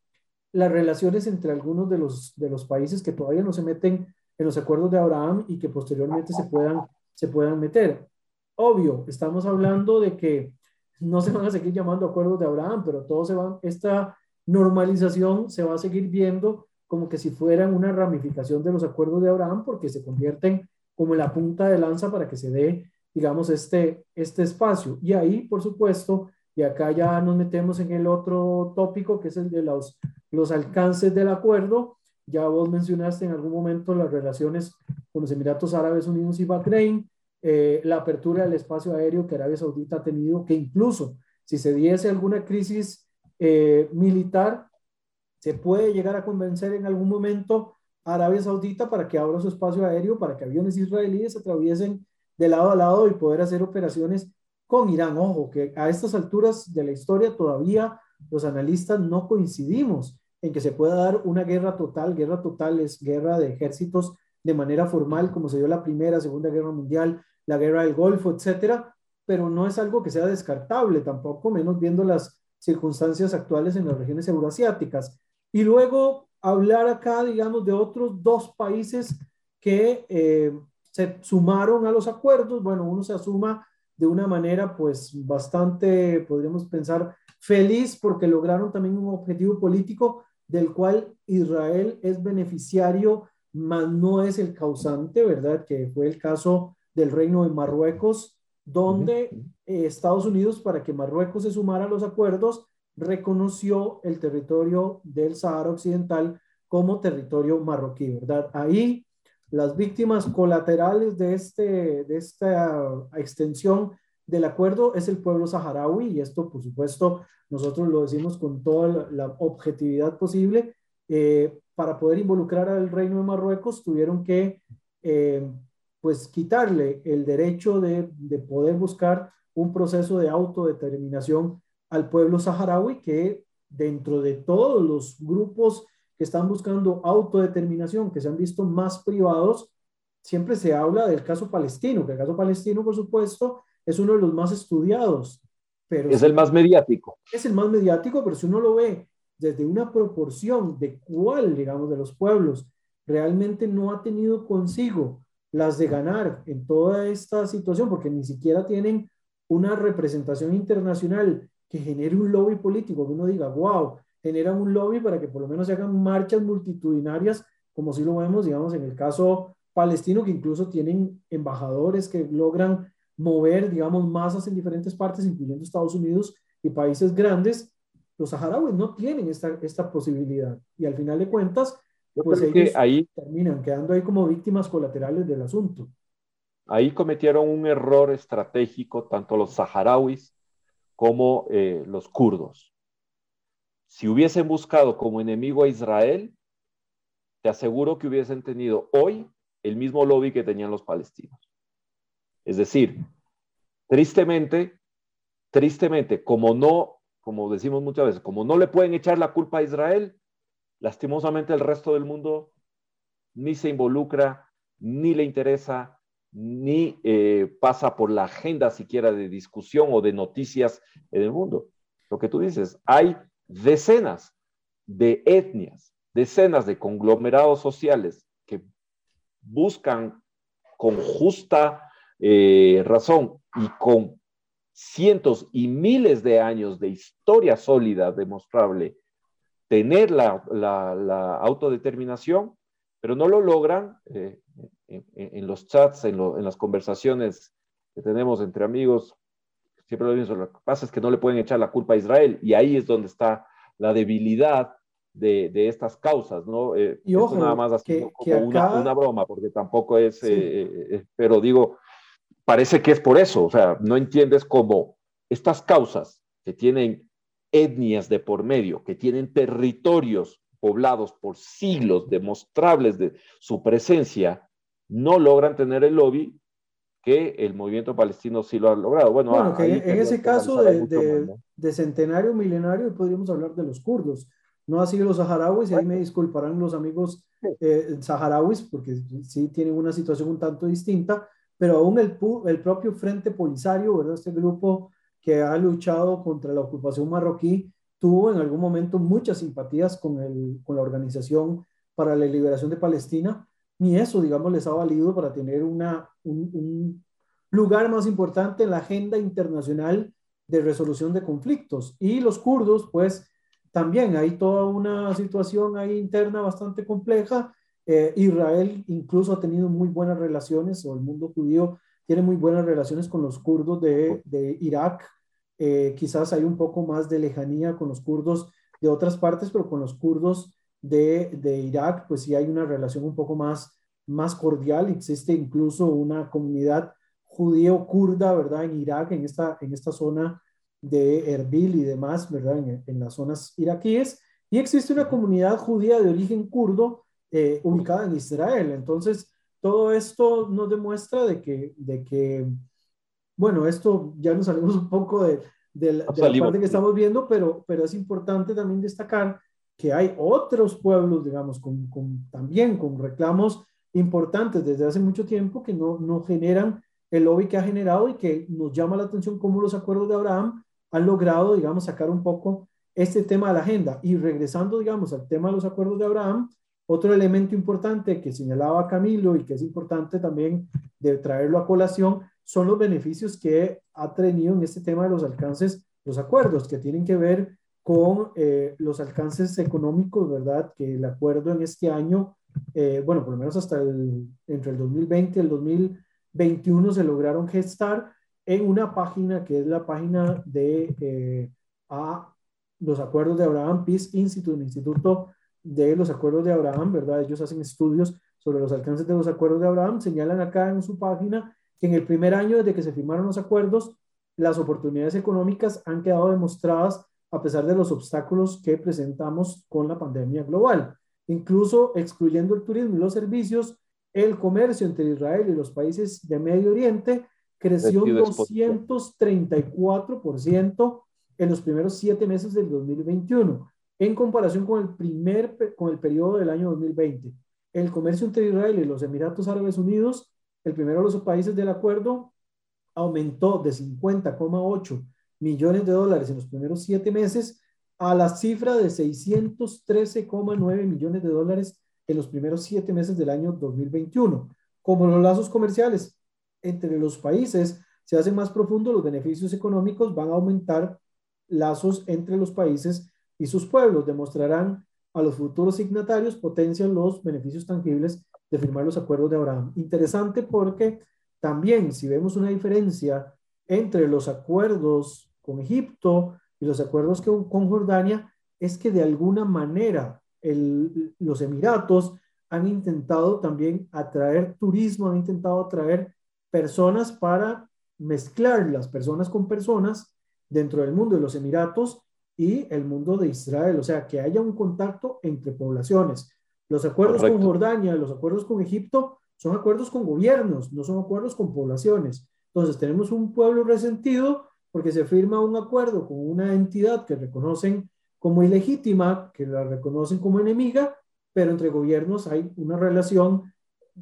las relaciones entre algunos de los, de los países que todavía no se meten en los acuerdos de Abraham y que posteriormente se puedan, se puedan meter. Obvio, estamos hablando de que no se van a seguir llamando acuerdos de Abraham, pero todo se va, esta normalización se va a seguir viendo como que si fueran una ramificación de los acuerdos de Abraham, porque se convierten como en la punta de lanza para que se dé, digamos, este, este espacio. Y ahí, por supuesto, y acá ya nos metemos en el otro tópico, que es el de los, los alcances del acuerdo. Ya vos mencionaste en algún momento las relaciones con los Emiratos Árabes Unidos y Bahrein, eh, la apertura del espacio aéreo que Arabia Saudita ha tenido, que incluso si se diese alguna crisis eh, militar, se puede llegar a convencer en algún momento a Arabia Saudita para que abra su espacio aéreo, para que aviones israelíes atraviesen de lado a lado y poder hacer operaciones con Irán. Ojo, que a estas alturas de la historia todavía los analistas no coincidimos en que se pueda dar una guerra total. Guerra total es guerra de ejércitos de manera formal, como se dio la Primera, Segunda Guerra Mundial, la guerra del Golfo, etcétera, pero no es algo que sea descartable tampoco, menos viendo las circunstancias actuales en las regiones euroasiáticas. Y luego hablar acá, digamos, de otros dos países que eh, se sumaron a los acuerdos. Bueno, uno se asuma de una manera, pues, bastante, podríamos pensar, feliz porque lograron también un objetivo político del cual Israel es beneficiario, mas no es el causante, ¿verdad? Que fue el caso del Reino de Marruecos, donde eh, Estados Unidos, para que Marruecos se sumara a los acuerdos, reconoció el territorio del Sahara Occidental como territorio marroquí, ¿verdad? Ahí las víctimas colaterales de, este, de esta extensión del acuerdo es el pueblo saharaui y esto, por supuesto, nosotros lo decimos con toda la, objetividad posible. Eh, para poder involucrar al reino de Marruecos tuvieron que eh, pues quitarle el derecho de, poder buscar un proceso de autodeterminación al pueblo saharaui que dentro de todos los grupos que están buscando autodeterminación, que se han visto más privados, siempre se habla del caso palestino, que el caso palestino, por supuesto, es uno de los más estudiados. Pero es el más mediático. Es el más mediático, pero si uno lo ve desde una proporción de cuál, digamos, de los pueblos realmente no ha tenido consigo las de ganar en toda esta situación, porque ni siquiera tienen una representación internacional que genere un lobby político, que uno diga, wow, generan un lobby para que por lo menos se hagan marchas multitudinarias, como si lo vemos, digamos, en el caso palestino, que incluso tienen embajadores que logran mover, digamos, masas en diferentes partes, incluyendo Estados Unidos y países grandes. Los saharauis no tienen esta, esta posibilidad. Y al final de cuentas, pues ellos ahí, terminan quedando ahí como víctimas colaterales del asunto. Ahí cometieron un error estratégico tanto los saharauis como eh, los kurdos. Si hubiesen buscado como enemigo a Israel, te aseguro que hubiesen tenido hoy el mismo lobby que tenían los palestinos. Es decir, tristemente, tristemente, como no, como decimos muchas veces, como no le pueden echar la culpa a Israel, lastimosamente el resto del mundo ni se involucra, ni le interesa, ni eh, pasa por la agenda siquiera de discusión o de noticias en el mundo. Lo que tú dices, hay decenas de etnias, decenas de conglomerados sociales que buscan con justa eh, razón y con cientos y miles de años de historia sólida demostrable, tener la, autodeterminación, pero no lo logran eh, en, los chats, en, las conversaciones que tenemos entre amigos, siempre lo mismo, lo que pasa es que no le pueden echar la culpa a Israel y ahí es donde está la debilidad de, estas causas, ¿no? Eh, y ojo, nada más así como una, broma, porque tampoco es, eh, pero digo, parece que es por eso, o sea, no entiendes cómo estas causas que tienen etnias de por medio, que tienen territorios poblados por siglos demostrables de su presencia, no logran tener el lobby que el movimiento palestino sí lo ha logrado. Bueno, ah, en ese caso de, centenario milenario podríamos hablar de los kurdos, no así de los saharauis, y ahí me disculparán los amigos eh, saharauis, porque sí tienen una situación un tanto distinta, pero aún el, el propio Frente Polisario, ¿verdad? Este grupo que ha luchado contra la ocupación marroquí, tuvo en algún momento muchas simpatías con, el, con la Organización para la Liberación de Palestina, ni eso, digamos, les ha valido para tener una, un, lugar más importante en la agenda internacional de resolución de conflictos. Y los kurdos, pues, también hay toda una situación ahí interna bastante compleja. Eh, Israel incluso ha tenido muy buenas relaciones, o el mundo judío tiene muy buenas relaciones con los kurdos de, de Irak. Eh, quizás hay un poco más de lejanía con los kurdos de otras partes, pero con los kurdos de, de Irak, pues sí hay una relación un poco más, más cordial. Existe incluso una comunidad judío-kurda, ¿verdad? En Irak, en esta, en esta zona de Erbil y demás, ¿verdad? En, en las zonas iraquíes. Y existe una comunidad judía de origen kurdo eh, ubicada en Israel. Entonces, todo esto nos demuestra de que, de que bueno, esto ya nos salimos un poco de, de, la, parte que estamos viendo, pero, pero es importante también destacar que hay otros pueblos, digamos, con, con, también con reclamos importantes desde hace mucho tiempo que no, no generan el lobby que ha generado y que nos llama la atención cómo los acuerdos de Abraham han logrado, digamos, sacar un poco este tema de la agenda. Y regresando, digamos, al tema de los acuerdos de Abraham, otro elemento importante que señalaba Camilo y que es importante también de traerlo a colación son los beneficios que ha tenido en este tema de los alcances, los acuerdos que tienen que ver con eh, los alcances económicos, ¿verdad? Que el acuerdo en este año, eh, bueno, por lo menos hasta el, entre el 2020 y el 2021 se lograron gestar en una página que es la página de eh, a los acuerdos de Abraham Peace Institute, el Instituto de los Acuerdos de Abraham, ¿verdad? Ellos hacen estudios sobre los alcances de los acuerdos de Abraham, señalan acá en su página que en el primer año desde que se firmaron los acuerdos, las oportunidades económicas han quedado demostradas a pesar de los obstáculos que presentamos con la pandemia global. Incluso excluyendo el turismo y los servicios, el comercio entre Israel y los países de Medio Oriente creció 234% en los primeros siete meses del 2021, en comparación con el primer con el periodo del año 2020. El comercio entre Israel y los Emiratos Árabes Unidos el primero de los países del acuerdo aumentó de 50,8 millones de dólares en los primeros siete meses a la cifra de 613,9 millones de dólares en los primeros siete meses del año 2021. Como los lazos comerciales entre los países se hacen más profundos, los beneficios económicos van a aumentar lazos entre los países y sus pueblos. Demostrarán a los futuros signatarios potencian los beneficios tangibles de firmar los acuerdos de Abraham. Interesante porque también si vemos una diferencia entre los acuerdos con Egipto y los acuerdos con Jordania, es que de alguna manera los Emiratos han intentado también atraer turismo, han intentado atraer personas para mezclar las personas con personas dentro del mundo de los Emiratos y el mundo de Israel, o sea, que haya un contacto entre poblaciones. Los acuerdos con Jordania, los acuerdos con Egipto son acuerdos con gobiernos, no son acuerdos con poblaciones. Entonces tenemos un pueblo resentido porque se firma un acuerdo con una entidad que reconocen como ilegítima, que la reconocen como enemiga, pero entre gobiernos hay una relación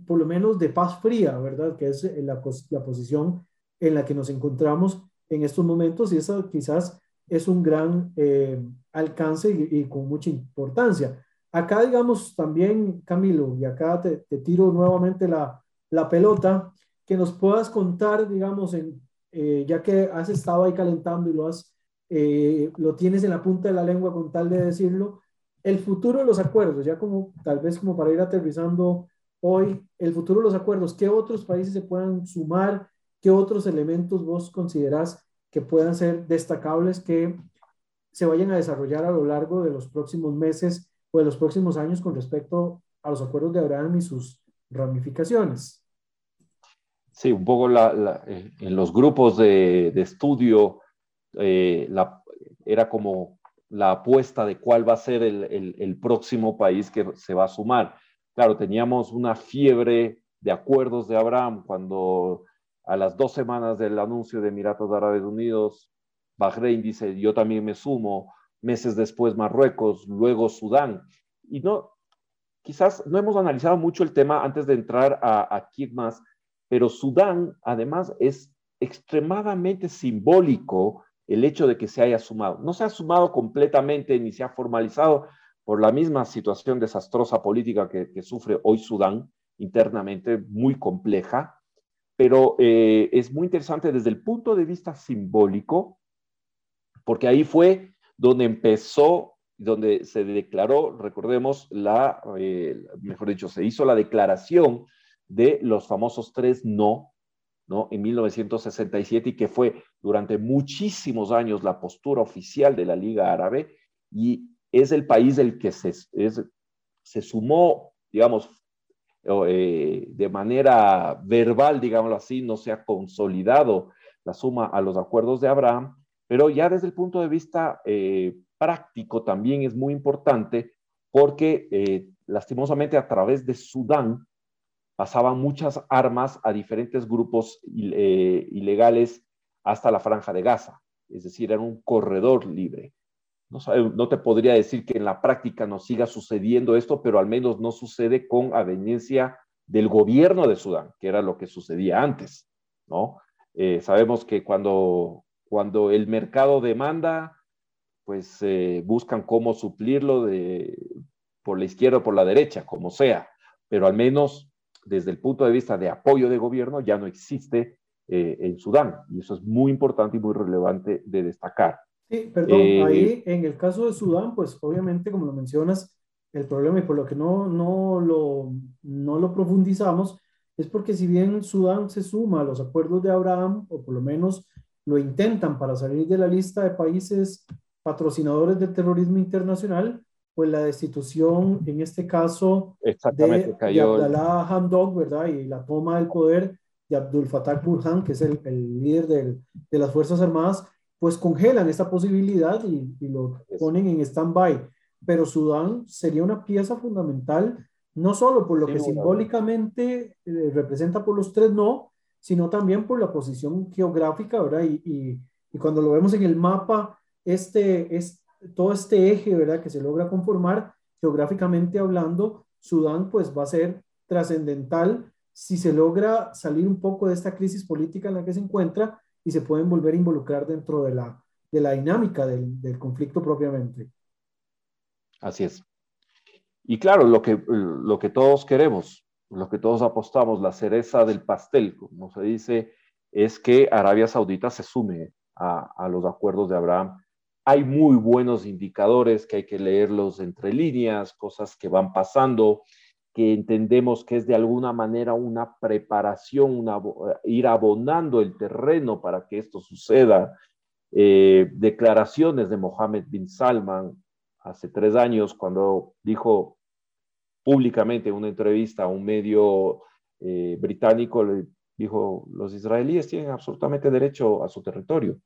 por lo menos de paz fría, ¿verdad? Que es la, la posición en la que nos encontramos en estos momentos y eso quizás es un gran eh, alcance y, con mucha importancia. Acá, digamos, también, Camilo, y acá te, tiro nuevamente la, la, pelota, que nos puedas contar, digamos, en, eh, ya que has estado ahí calentando y lo, has, eh, lo tienes en la punta de la lengua con tal de decirlo, el futuro de los acuerdos, ya como tal vez como para ir aterrizando hoy, el futuro de los acuerdos, ¿qué otros países se puedan sumar? ¿Qué otros elementos vos considerás que puedan ser destacables que se vayan a desarrollar a lo largo de los próximos meses o de los próximos años con respecto a los acuerdos de Abraham y sus ramificaciones? Sí, un poco eh, en los grupos de, estudio eh, era como la apuesta de cuál va a ser el, próximo país que se va a sumar. Claro, teníamos una fiebre de acuerdos de Abraham cuando a las dos semanas del anuncio de Emiratos Árabes Unidos, Bahrein dice, yo también me sumo, meses después Marruecos, luego Sudán. Y no, quizás no hemos analizado mucho el tema antes de entrar a, a más, pero Sudán además es extremadamente simbólico el hecho de que se haya sumado. No se ha sumado completamente ni se ha formalizado por la misma situación desastrosa política que, que sufre hoy Sudán internamente, muy compleja, pero eh, es muy interesante desde el punto de vista simbólico, porque ahí fue donde empezó, donde se declaró, recordemos, la, eh, mejor dicho, se hizo la declaración de los famosos tres no, ¿no? En 1967 y que fue durante muchísimos años la postura oficial de la Liga Árabe y es el país del que se, se sumó, digamos, eh, de manera verbal, digámoslo así, no se ha consolidado la suma a los acuerdos de Abraham, pero ya desde el punto de vista eh, práctico también es muy importante porque eh, lastimosamente a través de Sudán pasaban muchas armas a diferentes grupos ilegales hasta la franja de Gaza, es decir, era un corredor libre. No, te podría decir que en la práctica no siga sucediendo esto, pero al menos no sucede con aveniencia del gobierno de Sudán, que era lo que sucedía antes, ¿no? Eh, sabemos que cuando, cuando el mercado demanda, pues eh, buscan cómo suplirlo de, por la izquierda o por la derecha, como sea, pero al menos desde el punto de vista de apoyo de gobierno ya no existe eh, en Sudán, y eso es muy importante y muy relevante de destacar. Sí, perdón, eh, ahí en el caso de Sudán, pues obviamente, como lo mencionas, el problema y por lo que no, no, lo, no lo profundizamos es porque si bien Sudán se suma a los acuerdos de Abraham, o por lo menos lo intentan para salir de la lista de países patrocinadores del terrorismo internacional, pues la destitución, en este caso, de, de, Abdallah Hamdok, ¿verdad? Y la toma del poder de Abdul Fattah Burhan, que es el, el líder del, de las Fuerzas Armadas, pues congelan esta posibilidad y, lo ponen en stand-by. Pero Sudán sería una pieza fundamental, no solo por lo que simbólicamente eh, representa por los tres no, sino también por la posición geográfica, ¿verdad? Y, y, cuando lo vemos en el mapa, este, es, todo este eje, ¿verdad? Que se logra conformar geográficamente hablando, Sudán pues va a ser trascendental si se logra salir un poco de esta crisis política en la que se encuentra y se pueden volver a involucrar dentro de la, de la dinámica del, del conflicto propiamente. Así es. Y claro, lo que, lo que todos queremos, lo que todos apostamos, la cereza del pastel, como se dice, es que Arabia Saudita se sume a, a, los acuerdos de Abraham. Hay muy buenos indicadores que hay que leerlos entre líneas, cosas que van pasando que entendemos que es de alguna manera una preparación, una, eh, ir abonando el terreno para que esto suceda. Eh, declaraciones de Mohammed bin Salman hace tres años cuando dijo públicamente en una entrevista a un medio eh, británico, le dijo, los israelíes tienen absolutamente derecho a su territorio.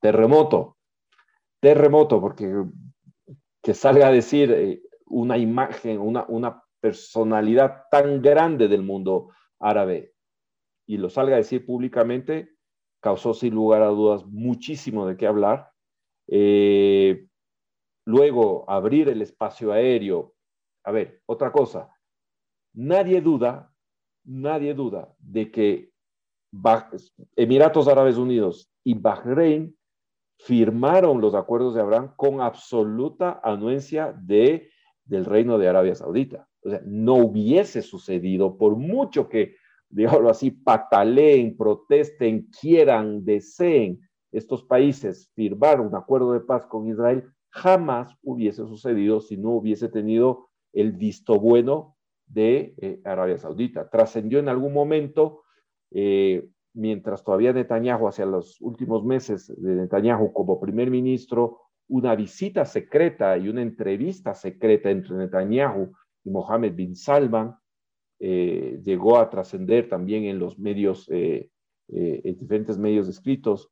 terremoto, terremoto, porque que salga a decir eh, una imagen, una, una personalidad tan grande del mundo árabe y lo salga a decir públicamente, causó sin lugar a dudas muchísimo de qué hablar. Eh, luego, abrir el espacio aéreo. A ver, otra cosa. Nadie duda, nadie duda de que Emiratos Árabes Unidos y Bahrein firmaron los acuerdos de Abraham con absoluta anuencia de, del reino de Arabia Saudita. O sea, no hubiese sucedido, por mucho que, (laughs) digámoslo así, pataleen, protesten, quieran, deseen estos países firmar un acuerdo de paz con Israel, jamás hubiese sucedido si no hubiese tenido el visto bueno de eh, Arabia Saudita. Trascendió en algún momento eh, mientras todavía Netanyahu, hacia los últimos meses de Netanyahu como primer ministro, una visita secreta y una entrevista secreta entre Netanyahu y Mohammed bin Salman eh, llegó a trascender también en los medios, eh, eh, en diferentes medios escritos.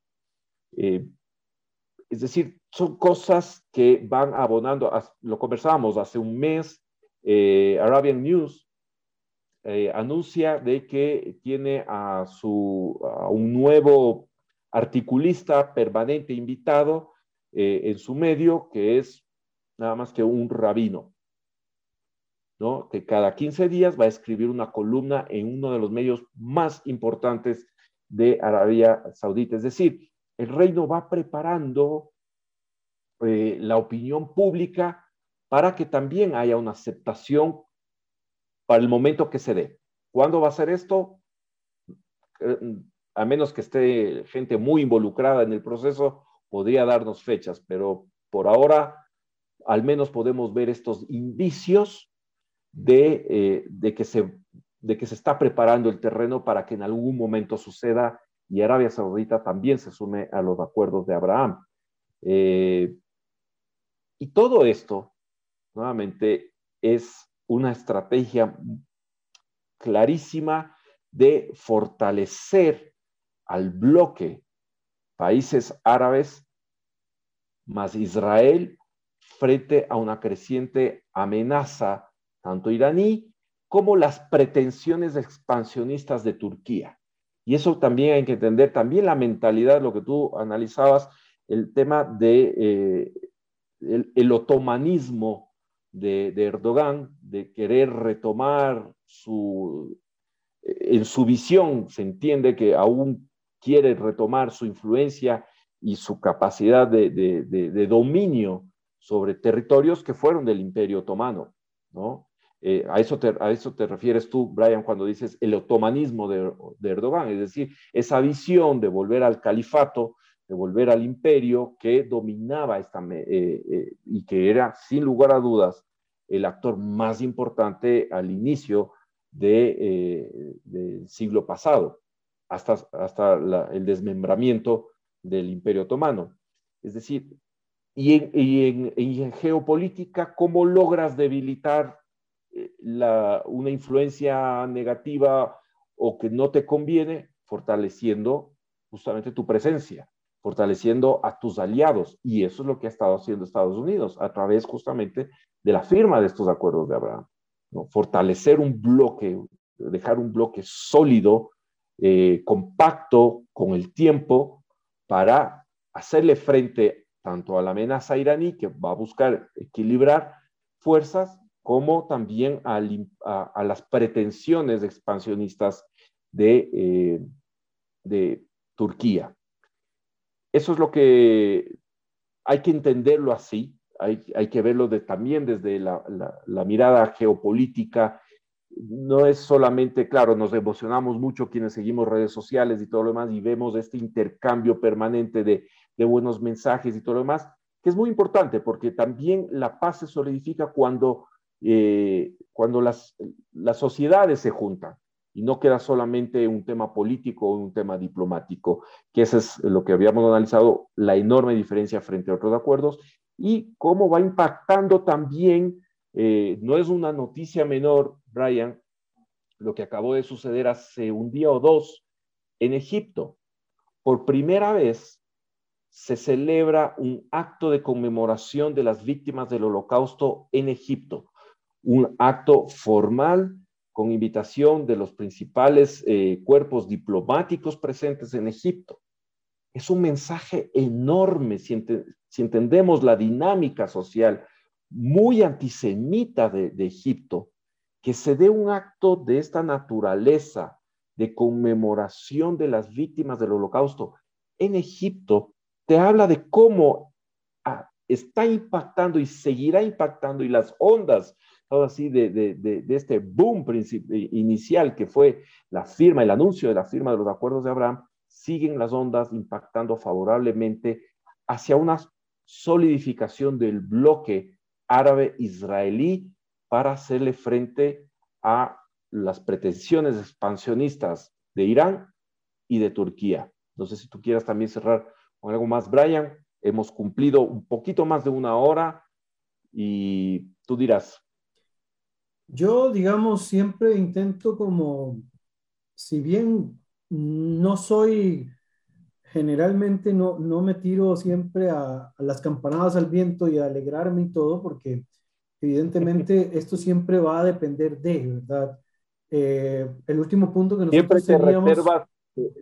es decir, son cosas que van abonando, lo conversábamos hace un mes, Arabian News eh, anuncia de que tiene a, su, un nuevo articulista permanente invitado eh, en su medio, que es nada más que un rabino, ¿no? que cada 15 días va a escribir una columna en uno de los medios más importantes de Arabia Saudita. Es decir, el reino va preparando eh, la opinión pública para que también haya una aceptación para el momento que se dé. ¿Cuándo va a ser esto? Eh, a menos que esté gente muy involucrada en el proceso, podría darnos fechas, pero por ahora al menos podemos ver estos indicios de, eh, de, que se, de que se está preparando el terreno para que en algún momento suceda y Arabia Saudita también se sume a los acuerdos de Abraham. Eh, y todo esto, nuevamente, es una estrategia clarísima de fortalecer al bloque países árabes más Israel frente a una creciente amenaza tanto iraní como las pretensiones expansionistas de Turquía. Y eso también hay que entender, también la mentalidad, lo que tú analizabas, el tema de eh, el otomanismo de, Erdogan de querer retomar su, en su visión, se entiende que aún quiere retomar su influencia y su capacidad de, dominio sobre territorios que fueron del Imperio Otomano, ¿no? Eh, a, eso te, refieres tú, Brian, cuando dices el otomanismo de, Erdogan, es decir, esa visión de volver al califato, de volver al imperio que dominaba esta, eh, eh, y que era, sin lugar a dudas, el actor más importante al inicio del siglo pasado, hasta, hasta el desmembramiento del Imperio Otomano. Es decir, y en, geopolítica, ¿cómo logras debilitar eh, una influencia negativa o que no te conviene? Fortaleciendo justamente tu presencia, fortaleciendo a tus aliados. Y eso es lo que ha estado haciendo Estados Unidos a través justamente de la firma de estos acuerdos de Abraham. Fortalecer un bloque, dejar un bloque sólido, eh, compacto con el tiempo para hacerle frente tanto a la amenaza iraní, que va a buscar equilibrar fuerzas, como también a, las pretensiones expansionistas eh, de Turquía. Eso es lo que hay que entenderlo así, hay, que verlo también desde la, mirada geopolítica. No es solamente, claro, nos emocionamos mucho quienes seguimos redes sociales y todo lo demás y vemos este intercambio permanente de, buenos mensajes y todo lo demás, que es muy importante porque también la paz se solidifica cuando, eh, cuando las, las sociedades se juntan y no queda solamente un tema político o un tema diplomático, que eso es lo que habíamos analizado, la enorme diferencia frente a otros acuerdos y cómo va impactando también, eh, no es una noticia menor, Brian, lo que acabó de suceder hace un día o dos en Egipto. Por primera vez se celebra un acto de conmemoración de las víctimas del holocausto en Egipto, un acto formal con invitación de los principales eh, cuerpos diplomáticos presentes en Egipto. Es un mensaje enorme si, entendemos la dinámica social muy antisemita de, de Egipto, que se dé un acto de esta naturaleza de conmemoración de las víctimas del holocausto en Egipto, te habla de cómo ah, está impactando y seguirá impactando y las ondas todo así de, de, de, este boom inicial que fue la firma, el anuncio de la firma de los acuerdos de Abraham, siguen las ondas impactando favorablemente hacia una solidificación del bloque árabe-israelí para hacerle frente a las pretensiones expansionistas de Irán y de Turquía. No sé si tú quieras también cerrar con algo más, Brian. Hemos cumplido un poquito más de una hora y tú dirás, yo, digamos, siempre intento como, si bien no soy, generalmente no, no me tiro siempre a, las campanadas al viento y a alegrarme y todo, porque evidentemente (laughs) esto siempre va a depender de, ¿verdad? Eh, el último punto que nosotros siempre te reservas,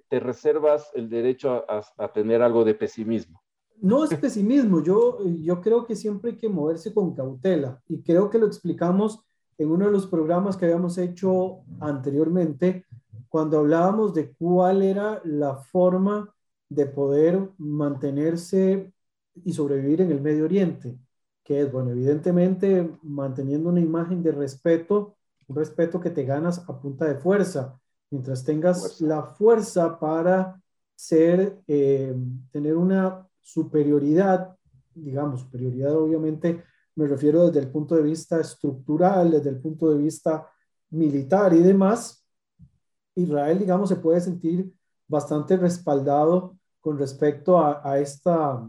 te reservas el derecho a, a, tener algo de pesimismo. No es pesimismo, yo, yo creo que siempre hay que moverse con cautela y creo que lo explicamos en uno de los programas que habíamos hecho anteriormente, cuando hablábamos de cuál era la forma de poder mantenerse y sobrevivir en el Medio Oriente, que es, bueno, evidentemente manteniendo una imagen de respeto, un respeto que te ganas a punta de fuerza, mientras tengas la fuerza para ser, eh, tener una superioridad, digamos, superioridad obviamente me refiero desde el punto de vista estructural, desde el punto de vista militar y demás, Israel, digamos, se puede sentir bastante respaldado con respecto a, esta,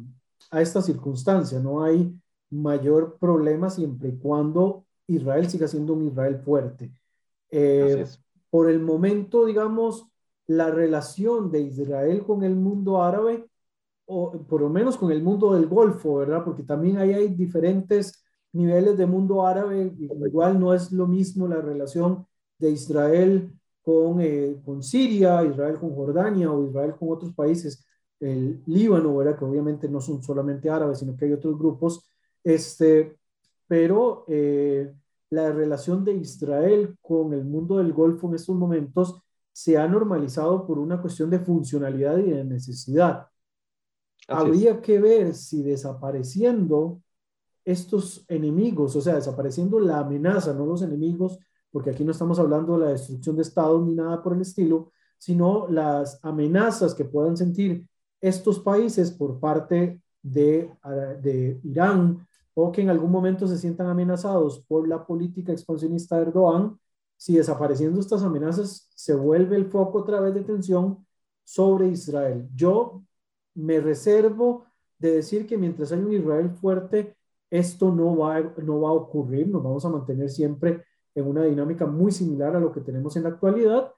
a esta circunstancia. No hay mayor problema siempre y cuando Israel siga siendo un Israel fuerte. Eh, por el momento, digamos, la relación de Israel con el mundo árabe o por lo menos con el mundo del Golfo, ¿verdad? Porque también ahí hay diferentes niveles de mundo árabe, igual no es lo mismo la relación de Israel con, eh, con Siria, Israel con Jordania o Israel con otros países, el Líbano, ¿verdad? Que obviamente no son solamente árabes, sino que hay otros grupos, este, pero eh, la relación de Israel con el mundo del Golfo en estos momentos se ha normalizado por una cuestión de funcionalidad y de necesidad. Habría que ver si desapareciendo estos enemigos, o sea, desapareciendo la amenaza, no los enemigos, porque aquí no estamos hablando de la destrucción de estados ni nada por el estilo, sino las amenazas que puedan sentir estos países por parte de, de Irán o que en algún momento se sientan amenazados por la política expansionista de Erdogan, si desapareciendo estas amenazas se vuelve el foco otra vez de tensión sobre Israel. Yo me reservo de decir que mientras hay un Israel fuerte, esto no va, no va a ocurrir, nos vamos a mantener siempre en una dinámica muy similar a lo que tenemos en la actualidad,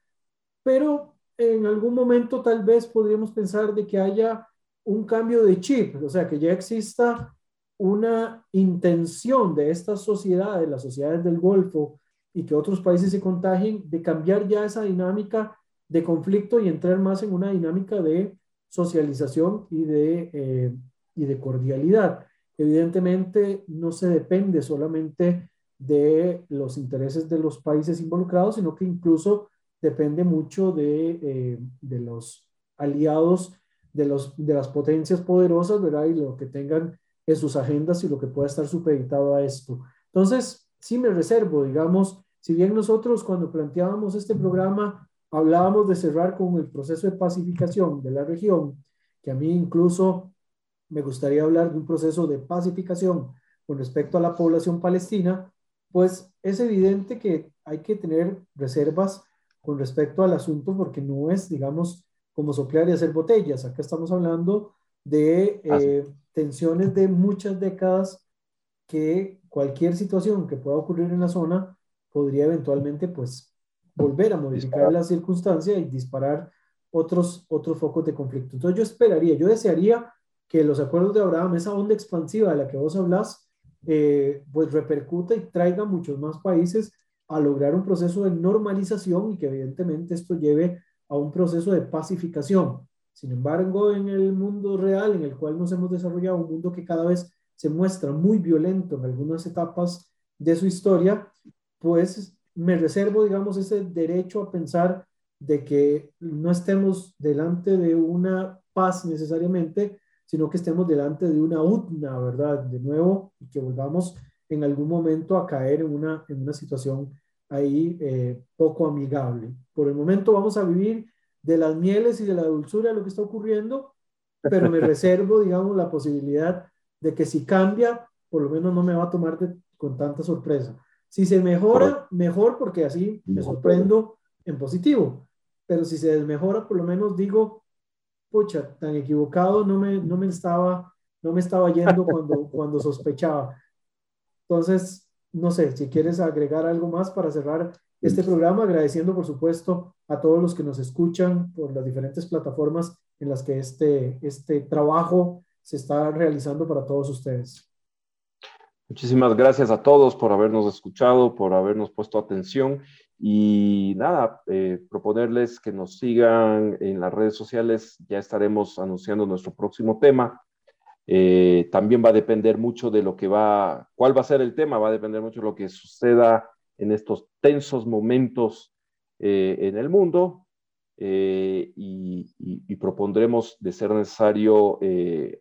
pero en algún momento tal vez podríamos pensar de que haya un cambio de chip, o sea, que ya exista una intención de estas sociedades, las sociedades del Golfo, y que otros países se contagien, de cambiar ya esa dinámica de conflicto y entrar más en una dinámica de socialización y de, eh, y de cordialidad. Evidentemente, no se depende solamente de los intereses de los países involucrados, sino que incluso depende mucho de, eh, de los aliados de, los, de las potencias poderosas, ¿verdad? Y lo que tengan en sus agendas y lo que pueda estar supeditado a esto. Entonces, sí me reservo, digamos, si bien nosotros cuando planteábamos este programa hablábamos de cerrar con el proceso de pacificación de la región, que a mí incluso me gustaría hablar de un proceso de pacificación con respecto a la población palestina, pues es evidente que hay que tener reservas con respecto al asunto porque no es, digamos, como soplar y hacer botellas. Acá estamos hablando de eh, tensiones de muchas décadas que cualquier situación que pueda ocurrir en la zona podría eventualmente, pues, volver a modificar la circunstancia y disparar otros, otros focos de conflicto. Entonces yo esperaría, yo desearía que los acuerdos de Abraham, esa onda expansiva de la que vos hablas, eh, pues repercuta y traiga muchos más países a lograr un proceso de normalización y que evidentemente esto lleve a un proceso de pacificación. Sin embargo, en el mundo real en el cual nos hemos desarrollado, un mundo que cada vez se muestra muy violento en algunas etapas de su historia, pues me reservo, digamos, ese derecho a pensar de que no estemos delante de una paz necesariamente, sino que estemos delante de una utna, ¿verdad? De nuevo, y que volvamos en algún momento a caer en una, en una situación ahí eh, poco amigable. Por el momento vamos a vivir de las mieles y de la dulzura de lo que está ocurriendo, pero me (laughs) reservo, digamos, la posibilidad de que si cambia, por lo menos no me va a tomar con tanta sorpresa. Si se mejora, mejor, porque así me sorprendo en positivo. Pero si se desmejora, por lo menos digo, pucha, tan equivocado no me, no me, estaba, no me estaba yendo cuando, (laughs) cuando sospechaba. Entonces, no sé, si quieres agregar algo más para cerrar este programa, agradeciendo por supuesto a todos los que nos escuchan por las diferentes plataformas en las que este, este trabajo se está realizando para todos ustedes. Muchísimas gracias a todos por habernos escuchado, por habernos puesto atención y nada, eh, proponerles que nos sigan en las redes sociales. Ya estaremos anunciando nuestro próximo tema. Eh, también va a depender mucho de lo que va, cuál va a ser el tema, va a depender mucho de lo que suceda en estos tensos momentos eh, en el mundo eh, y, propondremos, de ser necesario,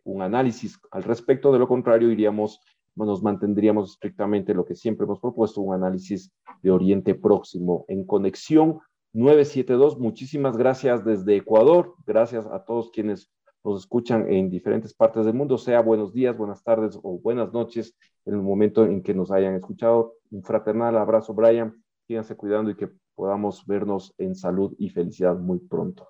un análisis al respecto. De lo contrario, iríamos, nos mantendríamos estrictamente lo que siempre hemos propuesto, un análisis de Oriente Próximo en conexión 972. Muchísimas gracias desde Ecuador. Gracias a todos quienes nos escuchan en diferentes partes del mundo, sea buenos días, buenas tardes o buenas noches en el momento en que nos hayan escuchado. Un fraternal abrazo, Brian. Síganse cuidando y que podamos vernos en salud y felicidad muy pronto.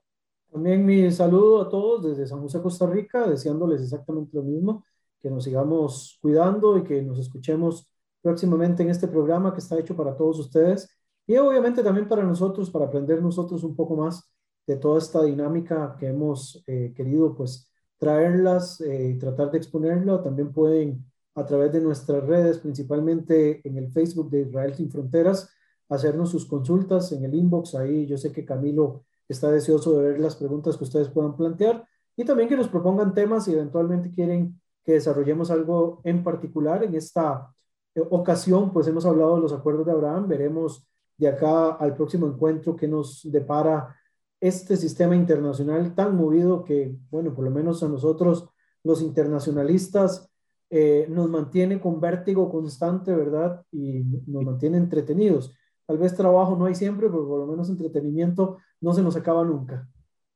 También mi saludo a todos desde San José, Costa Rica, deseándoles exactamente lo mismo, que nos sigamos cuidando y que nos escuchemos próximamente en este programa que está hecho para todos ustedes y obviamente también para nosotros, para aprender nosotros un poco más de toda esta dinámica que hemos eh, querido pues traerlas eh, y tratar de exponerlo. También pueden a través de nuestras redes, principalmente en el Facebook de Israel Sin Fronteras, hacernos sus consultas en el inbox. Ahí yo sé que Camilo está deseoso de ver las preguntas que ustedes puedan plantear y también que nos propongan temas si eventualmente quieren que desarrollemos algo en particular. En esta eh, ocasión, pues hemos hablado de los acuerdos de Abraham. Veremos de acá al próximo encuentro que nos depara este sistema internacional tan movido que, bueno, por lo menos a nosotros los internacionalistas eh, nos mantiene con vértigo constante, ¿verdad? Y nos mantiene entretenidos. Tal vez trabajo no hay siempre, pero por lo menos entretenimiento no se nos acaba nunca.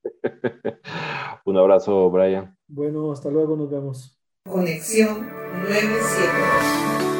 (laughs) Un abrazo, Brian. Bueno, hasta luego, nos vemos. Conexión 97.